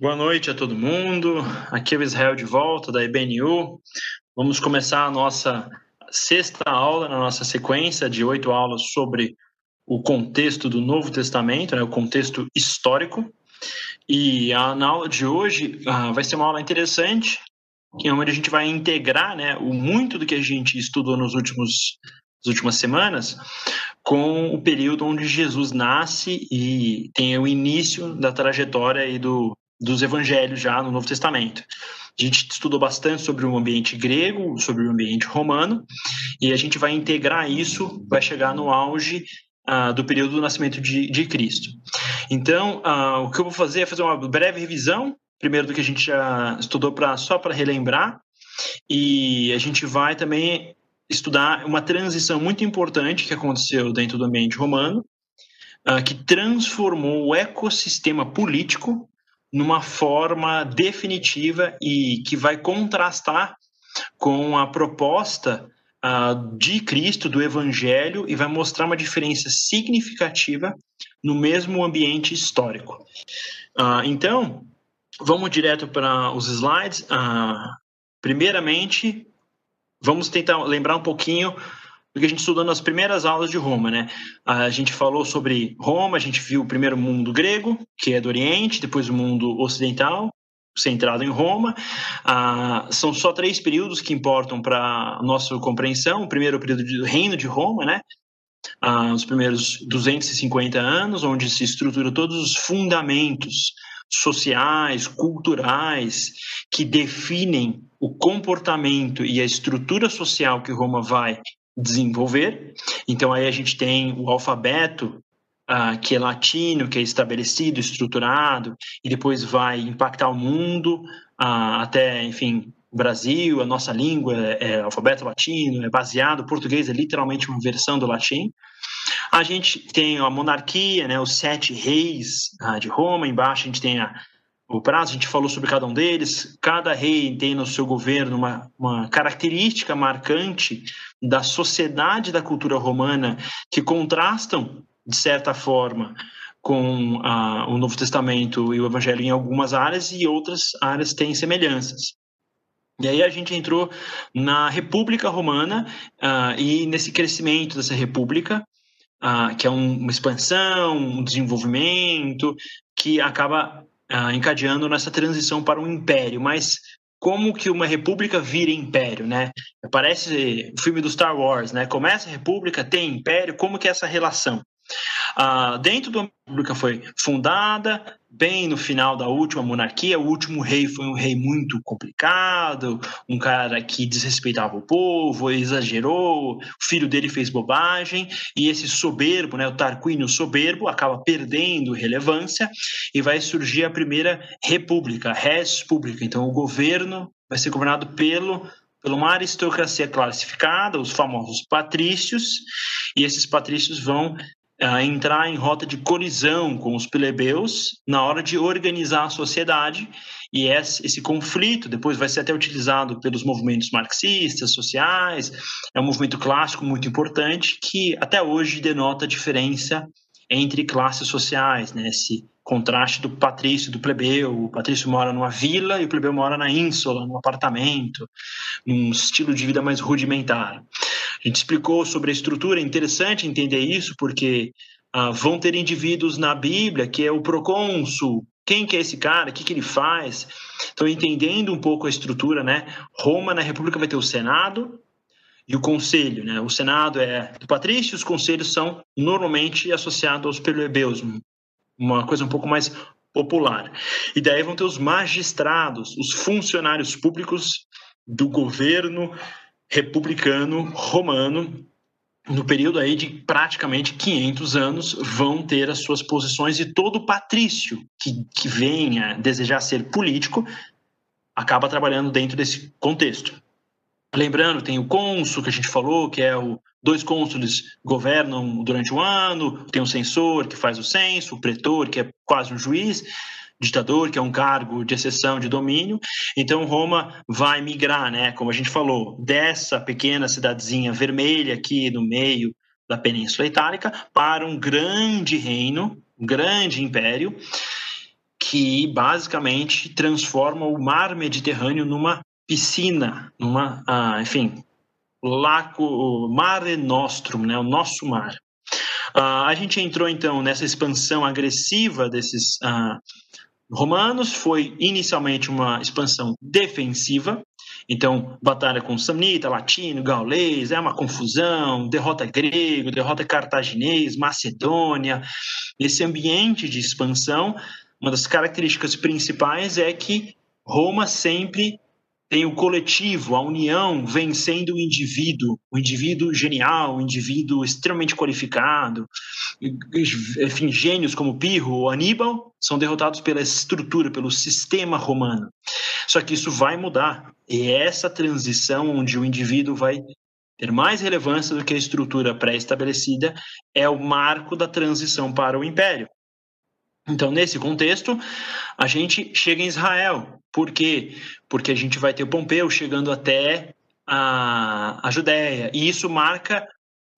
Boa noite a todo mundo. Aqui é o Israel de volta da IBNU. Vamos começar a nossa sexta aula na nossa sequência de oito aulas sobre o contexto do Novo Testamento, né, o contexto histórico. E a, na aula de hoje uh, vai ser uma aula interessante, que é onde a gente vai integrar né, o muito do que a gente estudou nos últimos nas últimas semanas com o período onde Jesus nasce e tem o início da trajetória e do, dos evangelhos já no Novo Testamento. A gente estudou bastante sobre o ambiente grego, sobre o ambiente romano, e a gente vai integrar isso, vai chegar no auge uh, do período do nascimento de, de Cristo. Então, uh, o que eu vou fazer é fazer uma breve revisão, primeiro do que a gente já estudou pra, só para relembrar, e a gente vai também estudar uma transição muito importante que aconteceu dentro do ambiente romano, uh, que transformou o ecossistema político numa forma definitiva e que vai contrastar com a proposta uh, de Cristo, do Evangelho, e vai mostrar uma diferença significativa no mesmo ambiente histórico. Uh, então, vamos direto para os slides. Uh, primeiramente, vamos tentar lembrar um pouquinho do que a gente estudou nas primeiras aulas de Roma, né? A gente falou sobre Roma, a gente viu o primeiro mundo grego, que é do Oriente, depois o mundo ocidental, centrado em Roma. Ah, são só três períodos que importam para nossa compreensão. O primeiro o período do Reino de Roma, né? Ah, os primeiros 250 anos, onde se estrutura todos os fundamentos sociais, culturais, que definem o comportamento e a estrutura social que Roma vai desenvolver. Então aí a gente tem o alfabeto uh, que é latino, que é estabelecido, estruturado e depois vai impactar o mundo uh, até, enfim, o Brasil, a nossa língua é, é alfabeto latino, é baseado, o português é literalmente uma versão do latim. A gente tem a monarquia, né, os sete reis uh, de Roma, embaixo a gente tem a, o prazo, a gente falou sobre cada um deles. Cada rei tem no seu governo uma, uma característica marcante da sociedade da cultura romana que contrastam, de certa forma, com o Novo Testamento e o Evangelho em algumas áreas e outras áreas têm semelhanças. E aí a gente entrou na República Romana uh, e nesse crescimento dessa República, uh, que é um, uma expansão, um desenvolvimento, que acaba uh, encadeando nessa transição para um império, mas como que uma república vira império, né? Parece o filme do Star Wars, né? Começa a república, tem império, como que é essa relação? Uh, dentro da República foi fundada, bem no final da última monarquia. O último rei foi um rei muito complicado, um cara que desrespeitava o povo, exagerou, o filho dele fez bobagem, e esse soberbo, né, o Tarquínio soberbo, acaba perdendo relevância e vai surgir a primeira república, res pública. Então, o governo vai ser governado pelo por uma aristocracia classificada, os famosos patrícios, e esses patrícios vão a entrar em rota de colisão com os plebeus na hora de organizar a sociedade e esse, esse, conflito depois vai ser até utilizado pelos movimentos marxistas, sociais, é um movimento clássico muito importante que até hoje denota a diferença entre classes sociais, né? esse contraste do patrício do plebeu, o patrício mora numa vila e o plebeu mora na ínsula, num apartamento, num estilo de vida mais rudimentar. A gente explicou sobre a estrutura, é interessante entender isso, porque ah, vão ter indivíduos na Bíblia que é o procônsul, quem que é esse cara, o que, que ele faz. Então, entendendo um pouco a estrutura, né? Roma, na República, vai ter o Senado e o Conselho, né? O Senado é do patrício, os conselhos são normalmente associados aos plebeus, uma coisa um pouco mais popular. E daí vão ter os magistrados, os funcionários públicos do governo republicano romano no período aí de praticamente 500 anos vão ter as suas posições e todo patrício que, que venha desejar ser político acaba trabalhando dentro desse contexto. Lembrando, tem o cônsul que a gente falou, que é o dois cônsules governam durante o ano, tem o censor que faz o censo, o pretor que é quase um juiz, ditador, que é um cargo de exceção de domínio. Então Roma vai migrar, né, como a gente falou, dessa pequena cidadezinha vermelha aqui no meio da Península Itálica para um grande reino, um grande império que basicamente transforma o mar Mediterrâneo numa piscina, numa, ah, enfim, lago, mare nostrum, né, o nosso mar. Ah, a gente entrou então nessa expansão agressiva desses ah, romanos, foi inicialmente uma expansão defensiva, então, batalha com samnita, latino, gaulês, é uma confusão, derrota grego, derrota cartaginês, Macedônia. Esse ambiente de expansão, uma das características principais é que Roma sempre tem o coletivo, a união vencendo o indivíduo, o indivíduo genial, o indivíduo extremamente qualificado. Enfim, gênios como Pirro ou Aníbal são derrotados pela estrutura, pelo sistema romano. Só que isso vai mudar. E é essa transição onde o indivíduo vai ter mais relevância do que a estrutura pré-estabelecida é o marco da transição para o império. Então, nesse contexto, a gente chega em Israel. Por quê? Porque a gente vai ter o Pompeu chegando até a, a Judéia. E isso marca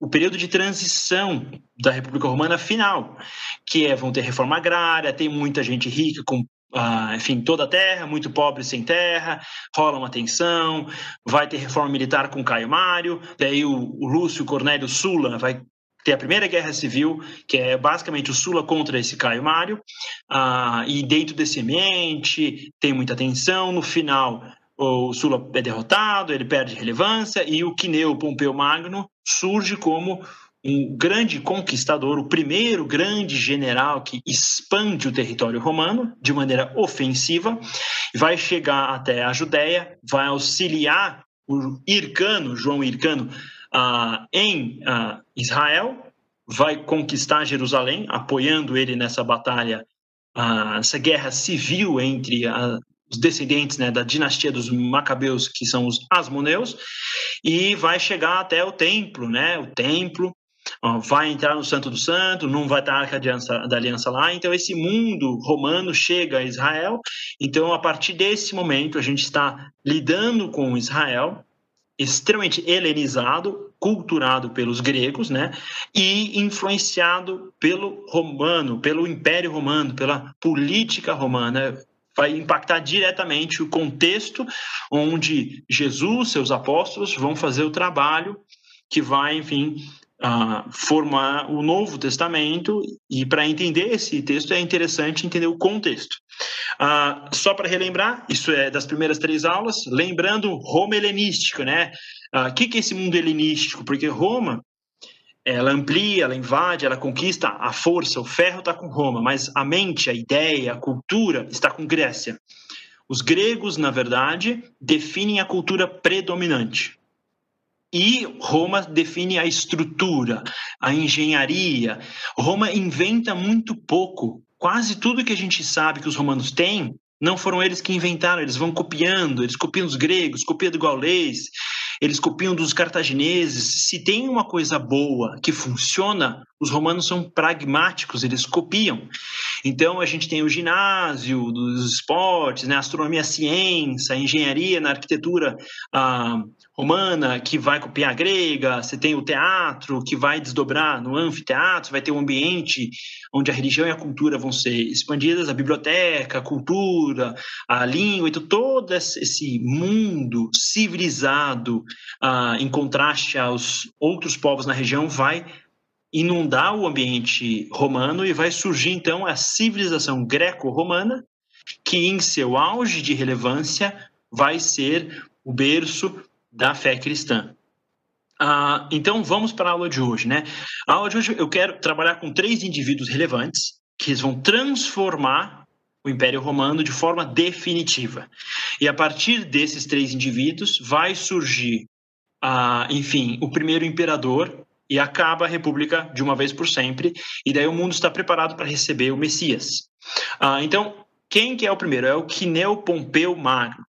o período de transição da República Romana final, que é, vão ter reforma agrária, tem muita gente rica com ah, enfim, toda a terra, muito pobre sem terra, rola uma tensão, vai ter reforma militar com Caio Mário, daí o, o Lúcio Cornélio Sula vai ter a primeira guerra civil, que é basicamente o Sula contra esse Caio Mário, ah, e dentro desse ambiente tem muita tensão, no final o Sula é derrotado, ele perde relevância, e o Quineu Pompeu Magno surge como um grande conquistador, o primeiro grande general que expande o território romano de maneira ofensiva, vai chegar até a Judéia, vai auxiliar o Ircano, João Ircano, uh, em uh, Israel, vai conquistar Jerusalém, apoiando ele nessa batalha, uh, essa guerra civil entre os descendentes né, da dinastia dos Macabeus, que são os Asmoneus, e vai chegar até o templo, né, o templo vai entrar no Santo do Santo, não vai estar a Arca da Aliança lá. Então, esse mundo romano chega a Israel. Então, a partir desse momento, a gente está lidando com Israel, extremamente helenizado, culturado pelos gregos, né? E influenciado pelo romano, pelo Império Romano, pela política romana vai impactar diretamente o contexto onde Jesus, seus apóstolos, vão fazer o trabalho que vai, enfim, uh, formar o Novo Testamento, e para entender esse texto é interessante entender o contexto. Uh, só para relembrar, isso é das primeiras três aulas, lembrando Roma helenística, né? O uh, que, que é esse mundo helenístico? Porque Roma, ela amplia, ela invade, ela conquista a força, o ferro está com Roma, mas a mente, a ideia, a cultura está com Grécia. Os gregos, na verdade, definem a cultura predominante. E Roma define a estrutura, a engenharia. Roma inventa muito pouco. Quase tudo que a gente sabe que os romanos têm, não foram eles que inventaram, eles vão copiando, eles copiam dos gregos, copiam do gaulês, eles copiam dos cartagineses. Se tem uma coisa boa que funciona, os romanos são pragmáticos, eles copiam. Então a gente tem o ginásio dos esportes, né, astronomia, ciência, engenharia na arquitetura ah, romana que vai copiar a grega. Você tem o teatro que vai desdobrar no anfiteatro, vai ter um ambiente onde a religião e a cultura vão ser expandidas, a biblioteca, a cultura, a língua, então todo esse mundo civilizado ah, em contraste aos outros povos na região, vai inundar o ambiente romano e vai surgir então a civilização greco-romana, que em seu auge de relevância vai ser o berço da fé cristã. Ah, então vamos para a aula de hoje, né? A aula de hoje eu quero trabalhar com três indivíduos relevantes que vão transformar o Império Romano de forma definitiva. E a partir desses três indivíduos vai surgir ah, enfim, o primeiro imperador e acaba a república de uma vez por sempre, e daí o mundo está preparado para receber o Messias. Ah, então, quem que é o primeiro? É o Quineu Pompeu Magno.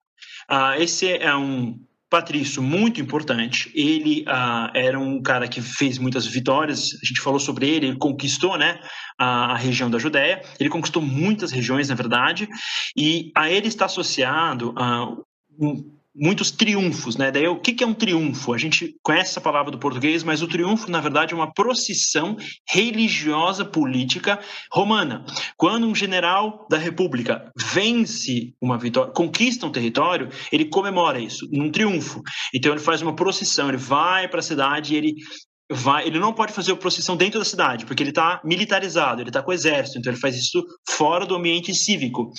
Ah, esse é um patrício muito importante. Ele ah, era um cara que fez muitas vitórias. A gente falou sobre ele. Ele conquistou, né, a, a, região da Judéia. Ele conquistou muitas regiões, na verdade. E a ele está associado um, muitos triunfos, né? Daí o que, é um triunfo? A gente conhece essa palavra do português, mas o triunfo, na verdade, é uma procissão religiosa política romana. Quando um general da República vence uma vitória, conquista um território, ele comemora isso num triunfo. Então ele faz uma procissão, ele vai para a cidade e ele vai, ele não pode fazer a procissão dentro da cidade, porque ele está militarizado, ele está com o exército, então ele faz isso fora do ambiente cívico.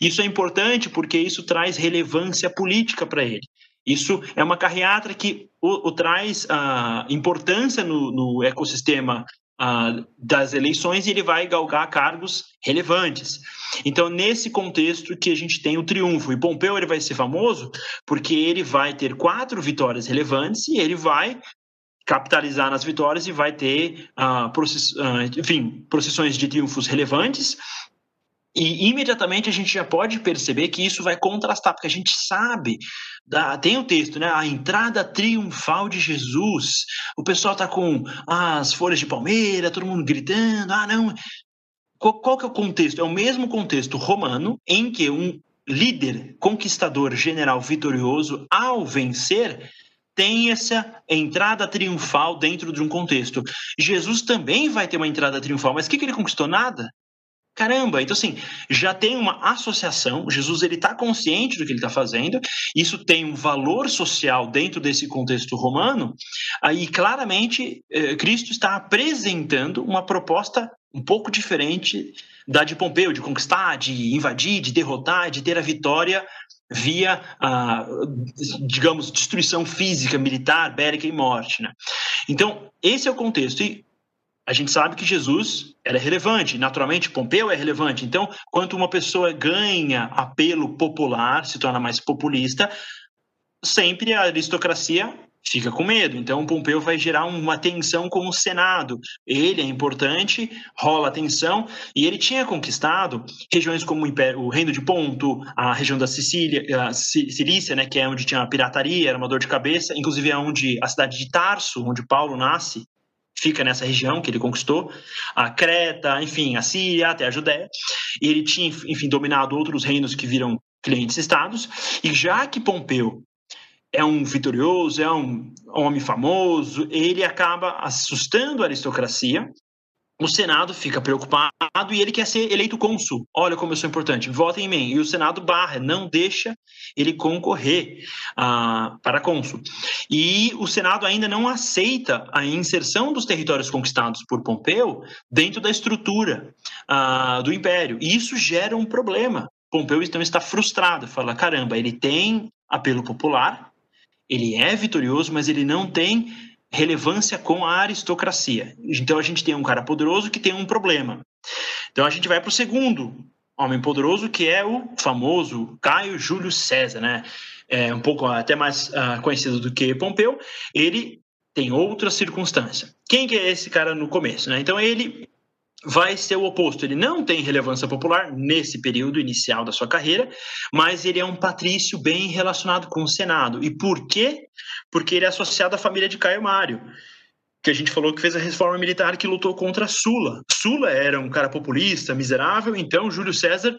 Isso é importante porque isso traz relevância política para ele. Isso é uma carreata que o, o traz uh, importância no, no ecossistema uh, das eleições e ele vai galgar cargos relevantes. Então, nesse contexto que a gente tem o triunfo. E Pompeu ele vai ser famoso porque ele vai ter quatro vitórias relevantes e ele vai capitalizar nas vitórias e vai ter, uh, process, uh, enfim, procissões de triunfos relevantes. E imediatamente a gente já pode perceber que isso vai contrastar, porque a gente sabe, da, tem o um texto, né? A entrada triunfal de Jesus. O pessoal tá com as folhas de palmeira, todo mundo gritando, ah, não. Qual, qual que é o contexto? É o mesmo contexto romano em que um líder, conquistador, general vitorioso, ao vencer, tem essa entrada triunfal dentro de um contexto. Jesus também vai ter uma entrada triunfal, mas o que, que ele conquistou? Nada. Caramba, então assim, já tem uma associação, Jesus ele está consciente do que ele está fazendo, isso tem um valor social dentro desse contexto romano, aí claramente eh, Cristo está apresentando uma proposta um pouco diferente da de Pompeu, de conquistar, de invadir, de derrotar, de ter a vitória via, ah, digamos, destruição física, militar, bélica e morte. Né? Então, esse é o contexto. E a gente sabe que Jesus era relevante, naturalmente Pompeu é relevante. Então, quanto uma pessoa ganha apelo popular, se torna mais populista, sempre a aristocracia fica com medo. Então, Pompeu vai gerar uma tensão com o Senado. Ele é importante, rola tensão, e ele tinha conquistado regiões como o, o Reino de Ponto, a região da Sicília, a Cilícia, né, que é onde tinha a pirataria, era uma dor de cabeça, inclusive é onde a cidade de Tarso, onde Paulo nasce, fica nessa região que ele conquistou, a Creta, enfim, a Síria, até a Judéia. E ele tinha, enfim, dominado outros reinos que viram clientes estados, e já que Pompeu é um vitorioso, é um homem famoso, ele acaba assustando a aristocracia. O Senado fica preocupado e ele quer ser eleito cônsul. Olha como eu sou importante, votem em mim. E o Senado barra, não deixa ele concorrer uh, para cônsul. E o Senado ainda não aceita a inserção dos territórios conquistados por Pompeu dentro da estrutura uh, do império. E isso gera um problema. Pompeu então está frustrado, fala: caramba, ele tem apelo popular, ele é vitorioso, mas ele não tem relevância com a aristocracia. Então a gente tem um cara poderoso que tem um problema. Então a gente vai para o segundo homem poderoso, que é o famoso Caio Júlio César, né? É um pouco até mais uh, conhecido do que Pompeu. Ele tem outra circunstância. Quem que é esse cara no começo? Né? Então ele vai ser o oposto. Ele não tem relevância popular nesse período inicial da sua carreira, mas ele é um patrício bem relacionado com o Senado. E por quê? Porque ele é associado à família de Caio Mário, que a gente falou que fez a reforma militar que lutou contra Sula. Sula era um cara populista, miserável, então Júlio César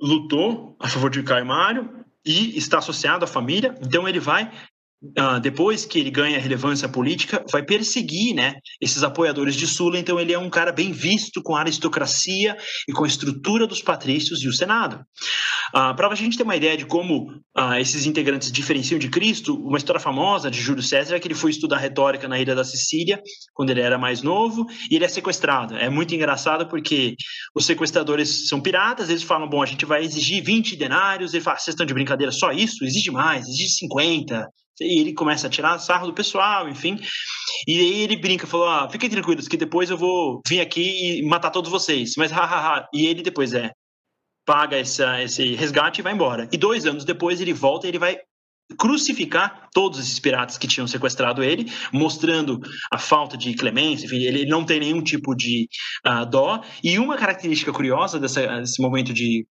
lutou a favor de Caio Mário e está associado à família, então ele vai Uh, depois que ele ganha relevância política, vai perseguir né, esses apoiadores de Sula. Então, ele é um cara bem visto com a aristocracia e com a estrutura dos patrícios e o Senado. Uh, Para a gente ter uma ideia de como uh, esses integrantes diferenciam de Cristo, uma história famosa de Júlio César é que ele foi estudar retórica na ilha da Sicília, quando ele era mais novo, e ele é sequestrado. É muito engraçado porque os sequestradores são piratas, eles falam: bom, a gente vai exigir 20 denários. Ele fala: vocês estão de brincadeira, só isso? Exige mais, exige 50. E ele começa a tirar sarro do pessoal, enfim. E aí ele brinca, falou: ah, fiquem tranquilos, que depois eu vou vir aqui e matar todos vocês. Mas hahaha. E ele depois é paga essa, esse resgate e vai embora. E dois anos depois ele volta e ele vai crucificar todos esses piratas que tinham sequestrado ele, mostrando a falta de clemência, enfim, ele não tem nenhum tipo de uh, dó. E uma característica curiosa dessa, desse momento de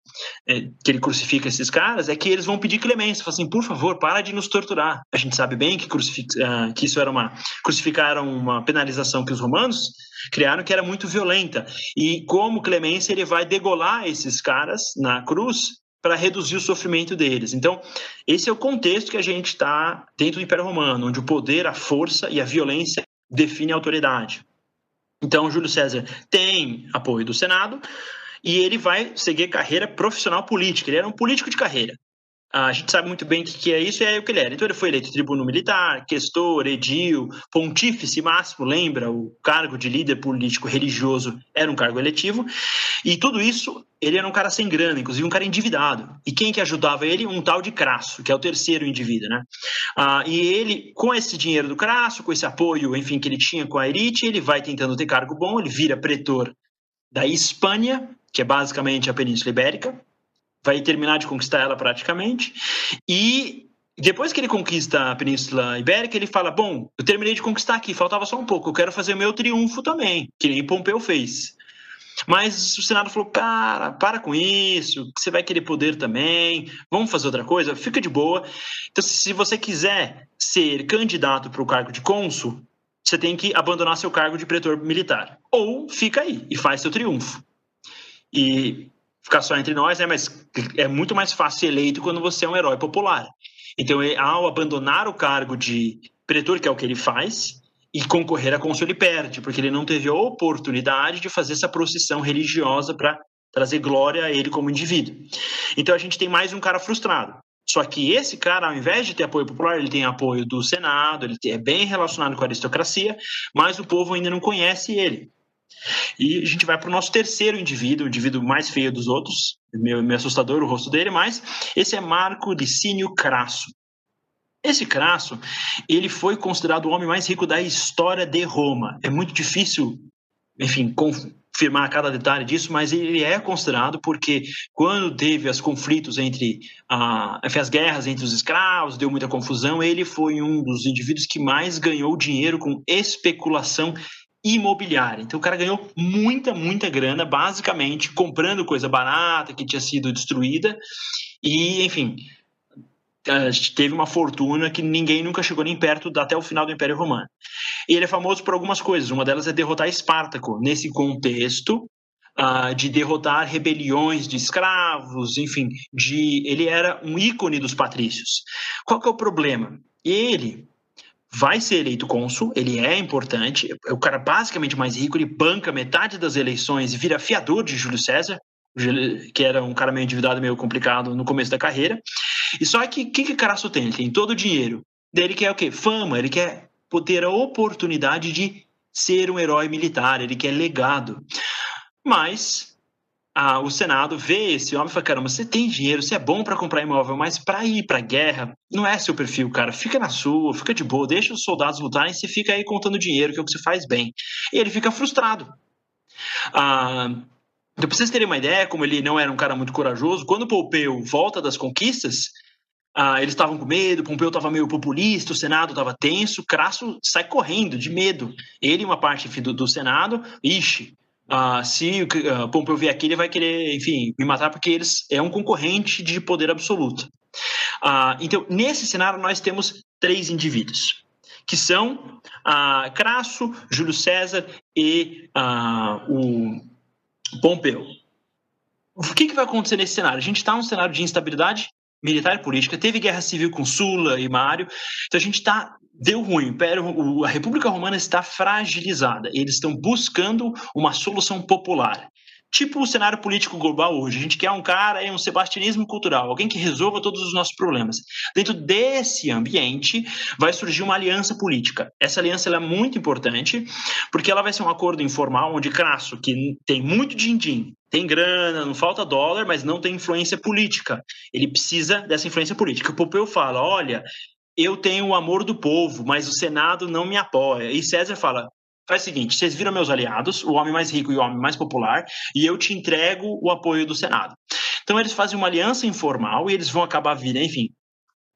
é, que ele crucifica esses caras é que eles vão pedir clemência, falam assim, por favor, para de nos torturar. A gente sabe bem que, uh, que isso era uma crucificaram uma penalização que os romanos criaram que era muito violenta. E como clemência ele vai degolar esses caras na cruz para reduzir o sofrimento deles. Então, esse é o contexto que a gente está dentro do Império Romano, onde o poder, a força e a violência definem a autoridade. Então, Júlio César tem apoio do Senado e ele vai seguir carreira profissional política. Ele era um político de carreira. A gente sabe muito bem o que é isso e é o que ele era. Então, ele foi eleito tribuno militar, questor, edil, pontífice máximo, lembra? O cargo de líder político religioso era um cargo eletivo. E tudo isso, ele era um cara sem grana, inclusive um cara endividado. E quem que ajudava ele? Um tal de Crasso, que é o terceiro indivíduo, né? Ah, e ele, com esse dinheiro do Crasso, com esse apoio, enfim, que ele tinha com a elite, ele vai tentando ter cargo bom, ele vira pretor da Espanha, que é basicamente a Península Ibérica, vai terminar de conquistar ela praticamente. E depois que ele conquista a Península Ibérica, ele fala: Bom, eu terminei de conquistar aqui, faltava só um pouco, eu quero fazer o meu triunfo também, que nem Pompeu fez. Mas o Senado falou: Cara, para com isso, você vai querer poder também, vamos fazer outra coisa, fica de boa. Então, se você quiser ser candidato para o cargo de cônsul, você tem que abandonar seu cargo de pretor militar. Ou fica aí e faz seu triunfo. E ficar só entre nós, né? Mas é muito mais fácil ser eleito quando você é um herói popular. Então, ao abandonar o cargo de pretor, que é o que ele faz, e concorrer a cônsul, ele perde, porque ele não teve a oportunidade de fazer essa procissão religiosa para trazer glória a ele como indivíduo. Então, a gente tem mais um cara frustrado. Só que esse cara, ao invés de ter apoio popular, ele tem apoio do Senado, ele é bem relacionado com a aristocracia, mas o povo ainda não conhece ele. E a gente vai para o nosso terceiro indivíduo, o indivíduo mais feio dos outros, meio, meio assustador o rosto dele, mas esse é Marco Licínio Crasso. Esse Crasso, ele foi considerado o homem mais rico da história de Roma. É muito difícil, enfim, confirmar cada detalhe disso, mas ele é considerado porque quando teve os conflitos entre ah, as guerras entre os escravos, deu muita confusão, ele foi um dos indivíduos que mais ganhou dinheiro com especulação imobiliária. Então o cara ganhou muita, muita grana, basicamente comprando coisa barata que tinha sido destruída e, enfim, teve uma fortuna que ninguém nunca chegou nem perto até o final do Império Romano. E ele é famoso por algumas coisas. Uma delas é derrotar Espartaco nesse contexto uh, de derrotar rebeliões de escravos, enfim, de ele era um ícone dos patrícios. Qual que é o problema? Ele vai ser eleito cônsul, ele é importante, é o cara basicamente mais rico, ele banca metade das eleições e vira fiador de Júlio César, que era um cara meio endividado, meio complicado no começo da carreira. E só que o que, que Caraço tem? Ele tem todo o dinheiro. Ele quer o quê? Fama, ele quer ter a oportunidade de ser um herói militar, ele quer legado. Mas a, o Senado vê esse homem e fala: caramba, você tem dinheiro, você é bom para comprar imóvel, mas para ir para guerra não é seu perfil, cara. Fica na sua, fica de boa, deixa os soldados lutarem, você fica aí contando dinheiro, que é o que você faz bem. E ele fica frustrado. Ah, então, pra vocês terem uma ideia, como ele não era um cara muito corajoso, quando Pompeu volta das conquistas, ah, eles estavam com medo, Pompeu estava meio populista, o Senado estava tenso, Crasso sai correndo de medo. Ele e uma parte enfim, do, do Senado, ixi, ah, se Pompeu vier aqui, ele vai querer, enfim, me matar porque eles é um concorrente de poder absoluto. Ah, então, nesse cenário, nós temos três indivíduos, que são ah, Crasso, Júlio César e ah, o Pompeu. O que, que vai acontecer nesse cenário? A gente está num cenário de instabilidade militar e política, teve guerra civil com Sula e Mário, então a gente está deu ruim. A República Romana está fragilizada. Eles estão buscando uma solução popular. Tipo o cenário político global hoje. A gente quer um cara, um sebastianismo cultural, alguém que resolva todos os nossos problemas. Dentro desse ambiente, vai surgir uma aliança política. Essa aliança é muito importante, porque ela vai ser um acordo informal, onde Crasso, que tem muito din-din, tem grana, não falta dólar, mas não tem influência política. Ele precisa dessa influência política. O Pompeu fala: olha, eu tenho o amor do povo, mas o Senado não me apoia. E César fala: faz o seguinte, vocês viram meus aliados, o homem mais rico e o homem mais popular, e eu te entrego o apoio do Senado. Então eles fazem uma aliança informal e eles vão acabar vindo, enfim,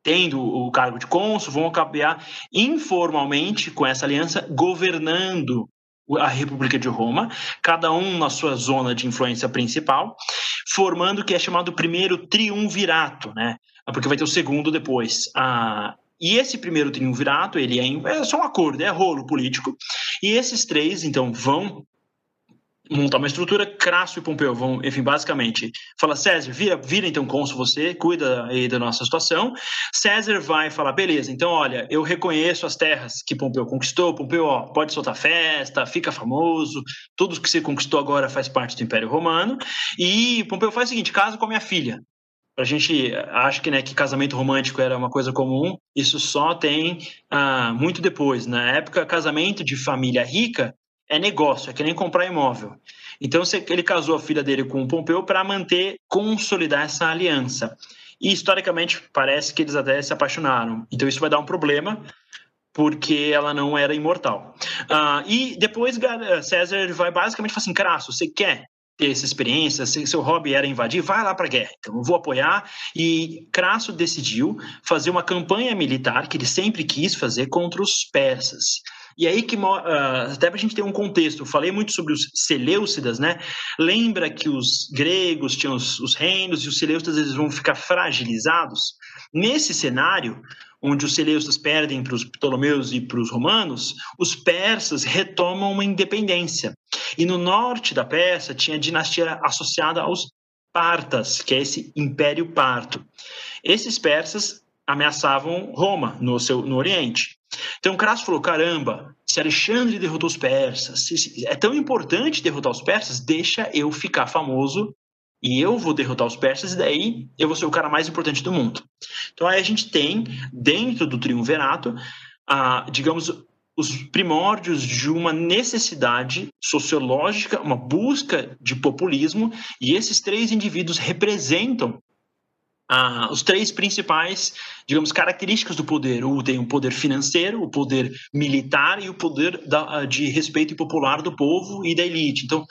tendo o cargo de cônsul, vão acabar informalmente com essa aliança governando a República de Roma, cada um na sua zona de influência principal, formando o que é chamado primeiro triunvirato, né? Porque vai ter o segundo depois. A e esse primeiro triunvirato, ele é, é só um acordo, é rolo político. E esses três, então, vão montar uma estrutura, Crasso e Pompeu vão, enfim, basicamente, fala, César, vira, vira então cônsul você, cuida aí da nossa situação. César vai falar, beleza, então olha, eu reconheço as terras que Pompeu conquistou, Pompeu, ó, pode soltar festa, fica famoso, tudo que você conquistou agora faz parte do Império Romano, e Pompeu faz o seguinte, casa com a minha filha. A gente acha que, né, que casamento romântico era uma coisa comum, isso só tem ah, muito depois. Na época, casamento de família rica é negócio, é que nem comprar imóvel. Então ele casou a filha dele com o Pompeu para manter, consolidar essa aliança. E historicamente parece que eles até se apaixonaram. Então isso vai dar um problema porque ela não era imortal. Uh, e depois César vai basicamente falar assim, Crasso, você quer ter essa experiência, se seu hobby era invadir, vai lá para a guerra. Então, eu vou apoiar. E Crasso decidiu fazer uma campanha militar que ele sempre quis fazer contra os persas. E aí que uh, até para a gente ter um contexto, eu falei muito sobre os Seleucidas, né? Lembra que os gregos tinham os, os reinos e os Seleucidas eles vão ficar fragilizados? Nesse cenário, onde os Seleucidas perdem para os Ptolomeus e para os romanos, os persas retomam uma independência. E no norte da Pérsia tinha a dinastia associada aos Partas, que é esse Império Parto. Esses persas ameaçavam Roma no, seu, no Oriente. Então Crasso falou: caramba, se Alexandre derrotou os persas, se é tão importante derrotar os persas, deixa eu ficar famoso e eu vou derrotar os persas e daí eu vou ser o cara mais importante do mundo. Então aí a gente tem dentro do triunvirato, a, digamos, os primórdios de uma necessidade sociológica, uma busca de populismo, e esses três indivíduos representam ah, os três principais, digamos, características do poder. O tem o poder financeiro, o poder militar e o poder da, ah, de respeito popular do povo e da elite. Então,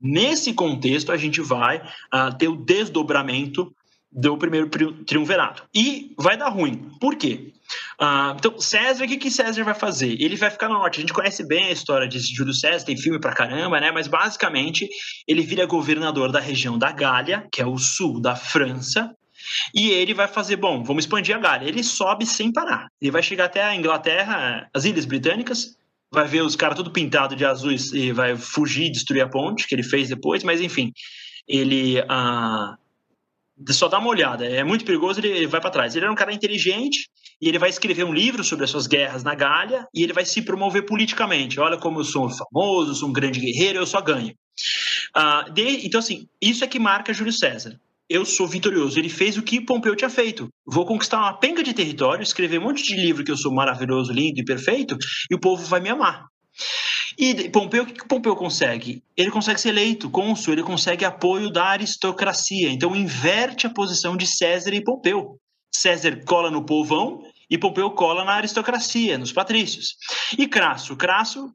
nesse contexto, a gente vai ah, ter o desdobramento do primeiro triunvirato. E vai dar ruim. Por quê? Ah, então, César, o que, que César vai fazer? Ele vai ficar no norte. A gente conhece bem a história de Júlio César, tem filme pra caramba, né? Mas basicamente ele vira governador da região da Gália, que é o sul da França, e ele vai fazer, bom, vamos expandir a Gália. Ele sobe sem parar. Ele vai chegar até a Inglaterra, as Ilhas Britânicas, vai ver os caras tudo pintado de azul e vai fugir, destruir a ponte, que ele fez depois, mas enfim, ele ah, só dá uma olhada, é muito perigoso, ele vai para trás. Ele era um cara inteligente e ele vai escrever um livro sobre as suas guerras na Gália e ele vai se promover politicamente. Olha como eu sou famoso, sou um grande guerreiro, eu só ganho. Ah, de, então, assim, isso é que marca Júlio César eu sou vitorioso. Ele fez o que Pompeu tinha feito. Vou conquistar uma penca de território, escrever um monte de livro que eu sou maravilhoso, lindo e perfeito, e o povo vai me amar. E Pompeu, o que Pompeu consegue? Ele consegue ser eleito cônsul, ele consegue apoio da aristocracia. Então inverte a posição de César e Pompeu. César cola no povão e Pompeu cola na aristocracia, nos patrícios. E Crasso? Crasso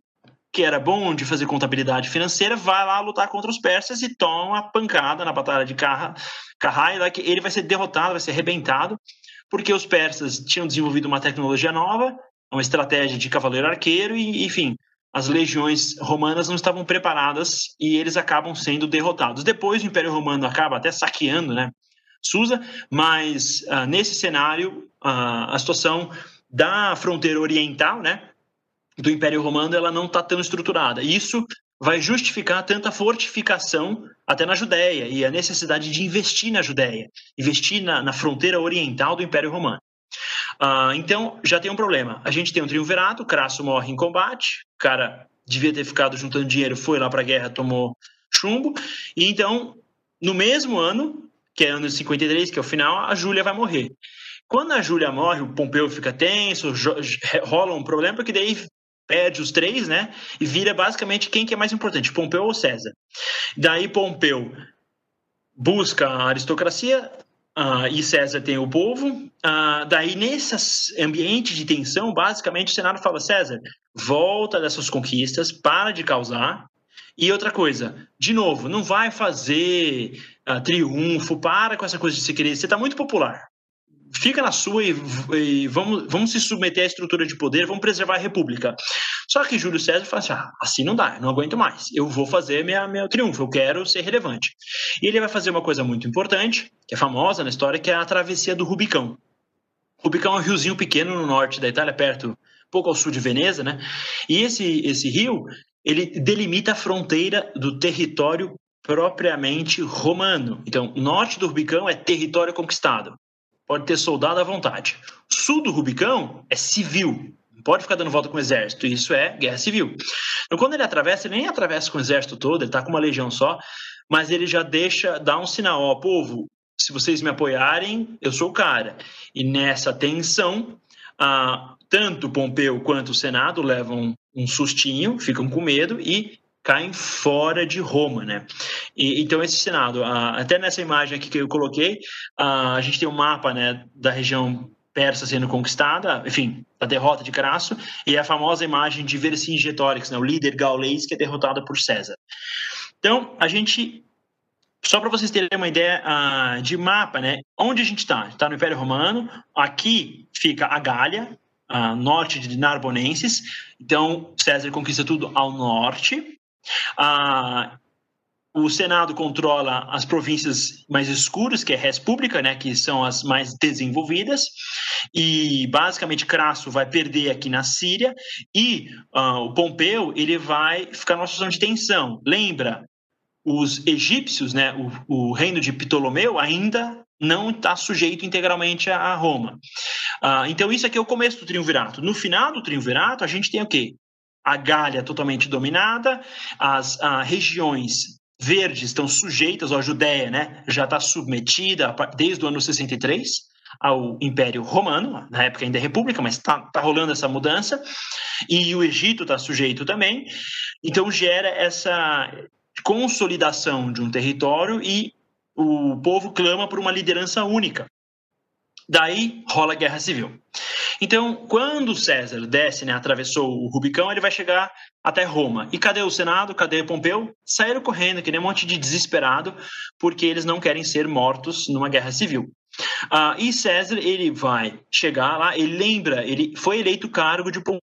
que era bom de fazer contabilidade financeira, vai lá lutar contra os persas e toma uma pancada na batalha de Carrai, lá que ele vai ser derrotado, vai ser arrebentado, porque os persas tinham desenvolvido uma tecnologia nova, uma estratégia de cavaleiro arqueiro e, enfim, as legiões romanas não estavam preparadas e eles acabam sendo derrotados. Depois o Império Romano acaba até saqueando, né, Susa, mas uh, nesse cenário uh, a situação da fronteira oriental, né, do Império Romano ela não está tão estruturada. Isso vai justificar tanta fortificação até na Judéia e a necessidade de investir na Judéia, investir na, na fronteira oriental do Império Romano. Uh, então, já tem um problema. A gente tem um triunvirato, Crasso morre em combate, o cara devia ter ficado juntando dinheiro, foi lá para a guerra, tomou chumbo, e então, no mesmo ano, que é ano de 53, que é o final, a Júlia vai morrer. Quando a Júlia morre, o Pompeu fica tenso, rola um problema, porque daí perde os três, né? E vira basicamente quem que é mais importante, Pompeu ou César. Daí Pompeu busca a aristocracia uh, e César tem o povo. Uh, daí, nesse ambiente de tensão, basicamente o Senado fala: César, volta dessas conquistas, para de causar. E outra coisa, de novo, não vai fazer uh, triunfo, para com essa coisa de se querer. Você está muito popular fica na sua e, e, vamos, vamos se submeter à estrutura de poder, vamos preservar a república. Só que Júlio César fala assim: ah, assim não dá, não aguento mais, eu vou fazer minha, meu triunfo, eu quero ser relevante. E ele vai fazer uma coisa muito importante, que é famosa na história, que é a travessia do Rubicão. Rubicão é um riozinho pequeno no norte da Itália, perto, pouco ao sul de Veneza, né? E esse, esse rio, ele delimita a fronteira do território propriamente romano. Então, norte do Rubicão é território conquistado. Pode ter soldado à vontade. Sul do Rubicão é civil. Não pode ficar dando volta com o exército. Isso é guerra civil. Então, quando ele atravessa, ele nem atravessa com o exército todo, ele está com uma legião só, mas ele já deixa, dá um sinal, ó, povo, se vocês me apoiarem, eu sou o cara. E nessa tensão, ah, tanto Pompeu quanto o Senado levam um sustinho, ficam com medo e caem fora de Roma, né? E, então esse Senado, até nessa imagem aqui que eu coloquei, ah, a gente tem um mapa, né, da região persa sendo conquistada, enfim, a derrota de Crasso, e a famosa imagem de Vercingetorix, né, o líder gaulês que é derrotado por César. Então, a gente só para vocês terem uma ideia uh, de mapa, né? Onde a gente está? Está no Império Romano. Aqui fica a Gália, uh, norte de Narbonenses. Então, César conquista tudo ao norte. O Senado controla as províncias mais escuras, que é Res Pública, né, que são as mais desenvolvidas, e basicamente Crasso vai perder aqui na Síria, e uh, o Pompeu ele vai ficar numa situação de tensão. Lembra, os egípcios, né, o, o reino de Ptolomeu ainda não está sujeito integralmente a, Roma. Uh, então isso aqui é o começo do triunvirato. No final do triunvirato, a gente tem o quê? A Gália totalmente dominada, as uh, regiões verdes estão sujeitas, a Judéia né, já está submetida desde o ano 63 ao Império Romano, na época ainda é República, mas está tá rolando essa mudança, e o Egito está sujeito também, então gera essa consolidação de um território e o povo clama por uma liderança única. Daí rola a guerra civil. Então, quando César desce, né, atravessou o Rubicão, ele vai chegar até Roma. E cadê o Senado? Cadê Pompeu? Saíram correndo, que nem um monte de desesperado, porque eles não querem ser mortos numa guerra civil. Uh, e César, ele vai chegar lá, ele lembra, ele foi eleito cargo de Pompeu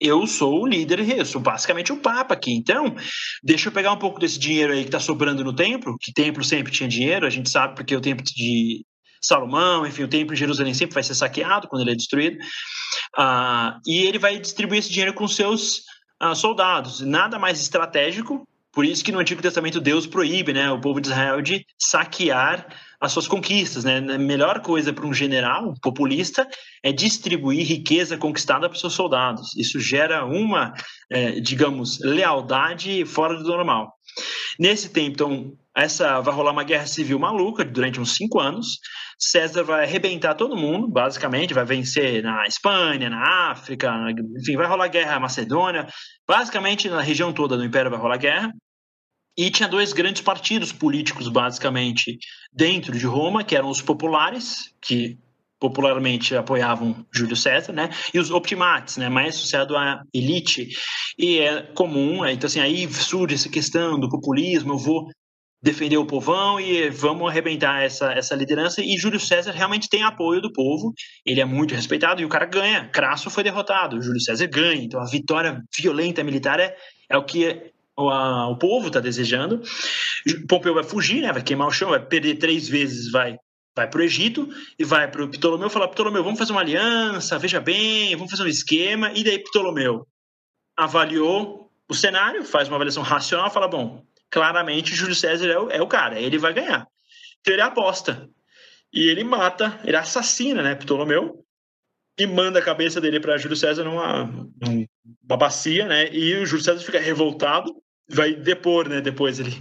eu sou o líder, eu sou basicamente o Papa aqui. Então, deixa eu pegar um pouco desse dinheiro aí que está sobrando no templo, que templo sempre tinha dinheiro, a gente sabe porque o templo de Salomão, enfim, o templo de Jerusalém sempre vai ser saqueado quando ele é destruído. Uh, e ele vai distribuir esse dinheiro com seus uh, soldados. Nada mais estratégico, por isso que no Antigo Testamento Deus proíbe né, o povo de Israel de saquear as suas conquistas. Né? A melhor coisa para um general um populista é distribuir riqueza conquistada para seus soldados. Isso gera uma, é, digamos, lealdade fora do normal. Nesse tempo, então, essa vai rolar uma guerra civil maluca durante uns cinco anos. César vai arrebentar todo mundo, basicamente, vai vencer na Espanha, na África, enfim, vai rolar guerra na Macedônia. Basicamente, na região toda do Império vai rolar guerra. E tinha dois grandes partidos políticos, basicamente, dentro de Roma, que eram os populares, que popularmente apoiavam Júlio César, né? E os optimates, né? Mais associado à elite. E é comum, é, então assim, aí surge essa questão do populismo, eu vou defender o povão e vamos arrebentar essa, essa liderança. E Júlio César realmente tem apoio do povo, ele é muito respeitado e o cara ganha. Crasso foi derrotado, Júlio César ganha. Então a vitória violenta militar é, é o que o, a, o povo está desejando. Pompeu vai fugir, né? vai queimar o chão, vai perder três vezes, vai vai para o Egito e vai para o Ptolomeu falar: Ptolomeu, vamos fazer uma aliança, veja bem, vamos fazer um esquema. E daí Ptolomeu avaliou o cenário, faz uma avaliação racional, fala: bom, claramente Júlio César é o, é o cara, ele vai ganhar. Então ele aposta. E ele mata, ele assassina, né, Ptolomeu, e manda a cabeça dele para Júlio César numa, numa bacia, né? E o Júlio César fica revoltado, vai depor, né? Depois ele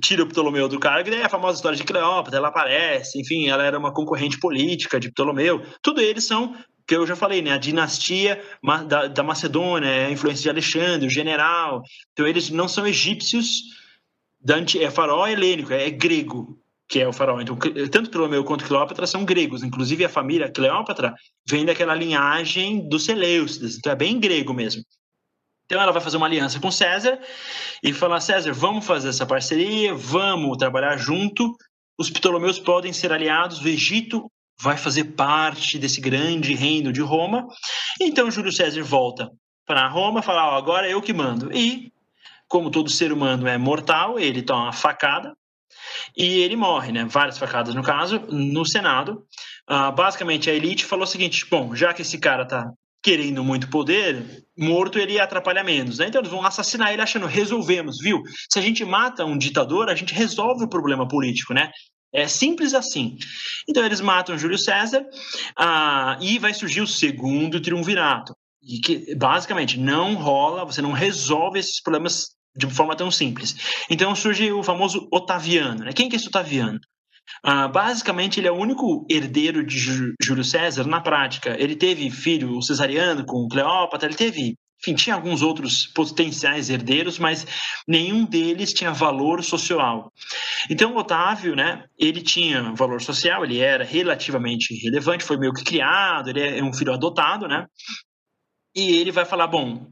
tira o Ptolomeu do cargo, e daí a famosa história de Cleópatra, ela aparece, enfim, ela era uma concorrente política de Ptolomeu. Tudo eles são que eu já falei, né? A dinastia da, da Macedônia, a influência de Alexandre, o general. Então eles não são egípcios, Dante é faraó helênico, é, é grego que é o faraó. Então, tanto Ptolomeu quanto Cleópatra são gregos. Inclusive, a família Cleópatra vem daquela linhagem dos Seleucidas. Então, é bem grego mesmo. Então, ela vai fazer uma aliança com César e falar: César, vamos fazer essa parceria, vamos trabalhar junto. Os Ptolomeus podem ser aliados, o Egito vai fazer parte desse grande reino de Roma. Então, Júlio César volta para Roma, fala: oh, agora eu que mando. E, como todo ser humano é mortal, ele toma uma facada e ele morre, né? Várias facadas no caso, no Senado. Uh, basicamente, a elite falou o seguinte: bom, já que esse cara tá querendo muito poder, morto ele ia atrapalhar menos. Né? Então eles vão assassinar ele achando, resolvemos, viu? Se a gente mata um ditador, a gente resolve o problema político, né? É simples assim. Então eles matam Júlio César ah, e vai surgir o segundo triunvirato. E que basicamente não rola, você não resolve esses problemas de forma tão simples. Então surge o famoso Otaviano. Né? Quem que é esse Otaviano? Uh, basicamente, ele é o único herdeiro de Júlio César na prática. Ele teve filho cesariano com Cleópatra, ele teve enfim, tinha alguns outros potenciais herdeiros, mas nenhum deles tinha valor social. Então, Otávio, né, ele tinha valor social, ele era relativamente relevante, foi meio que criado, ele é um filho adotado, né? E ele vai falar, bom,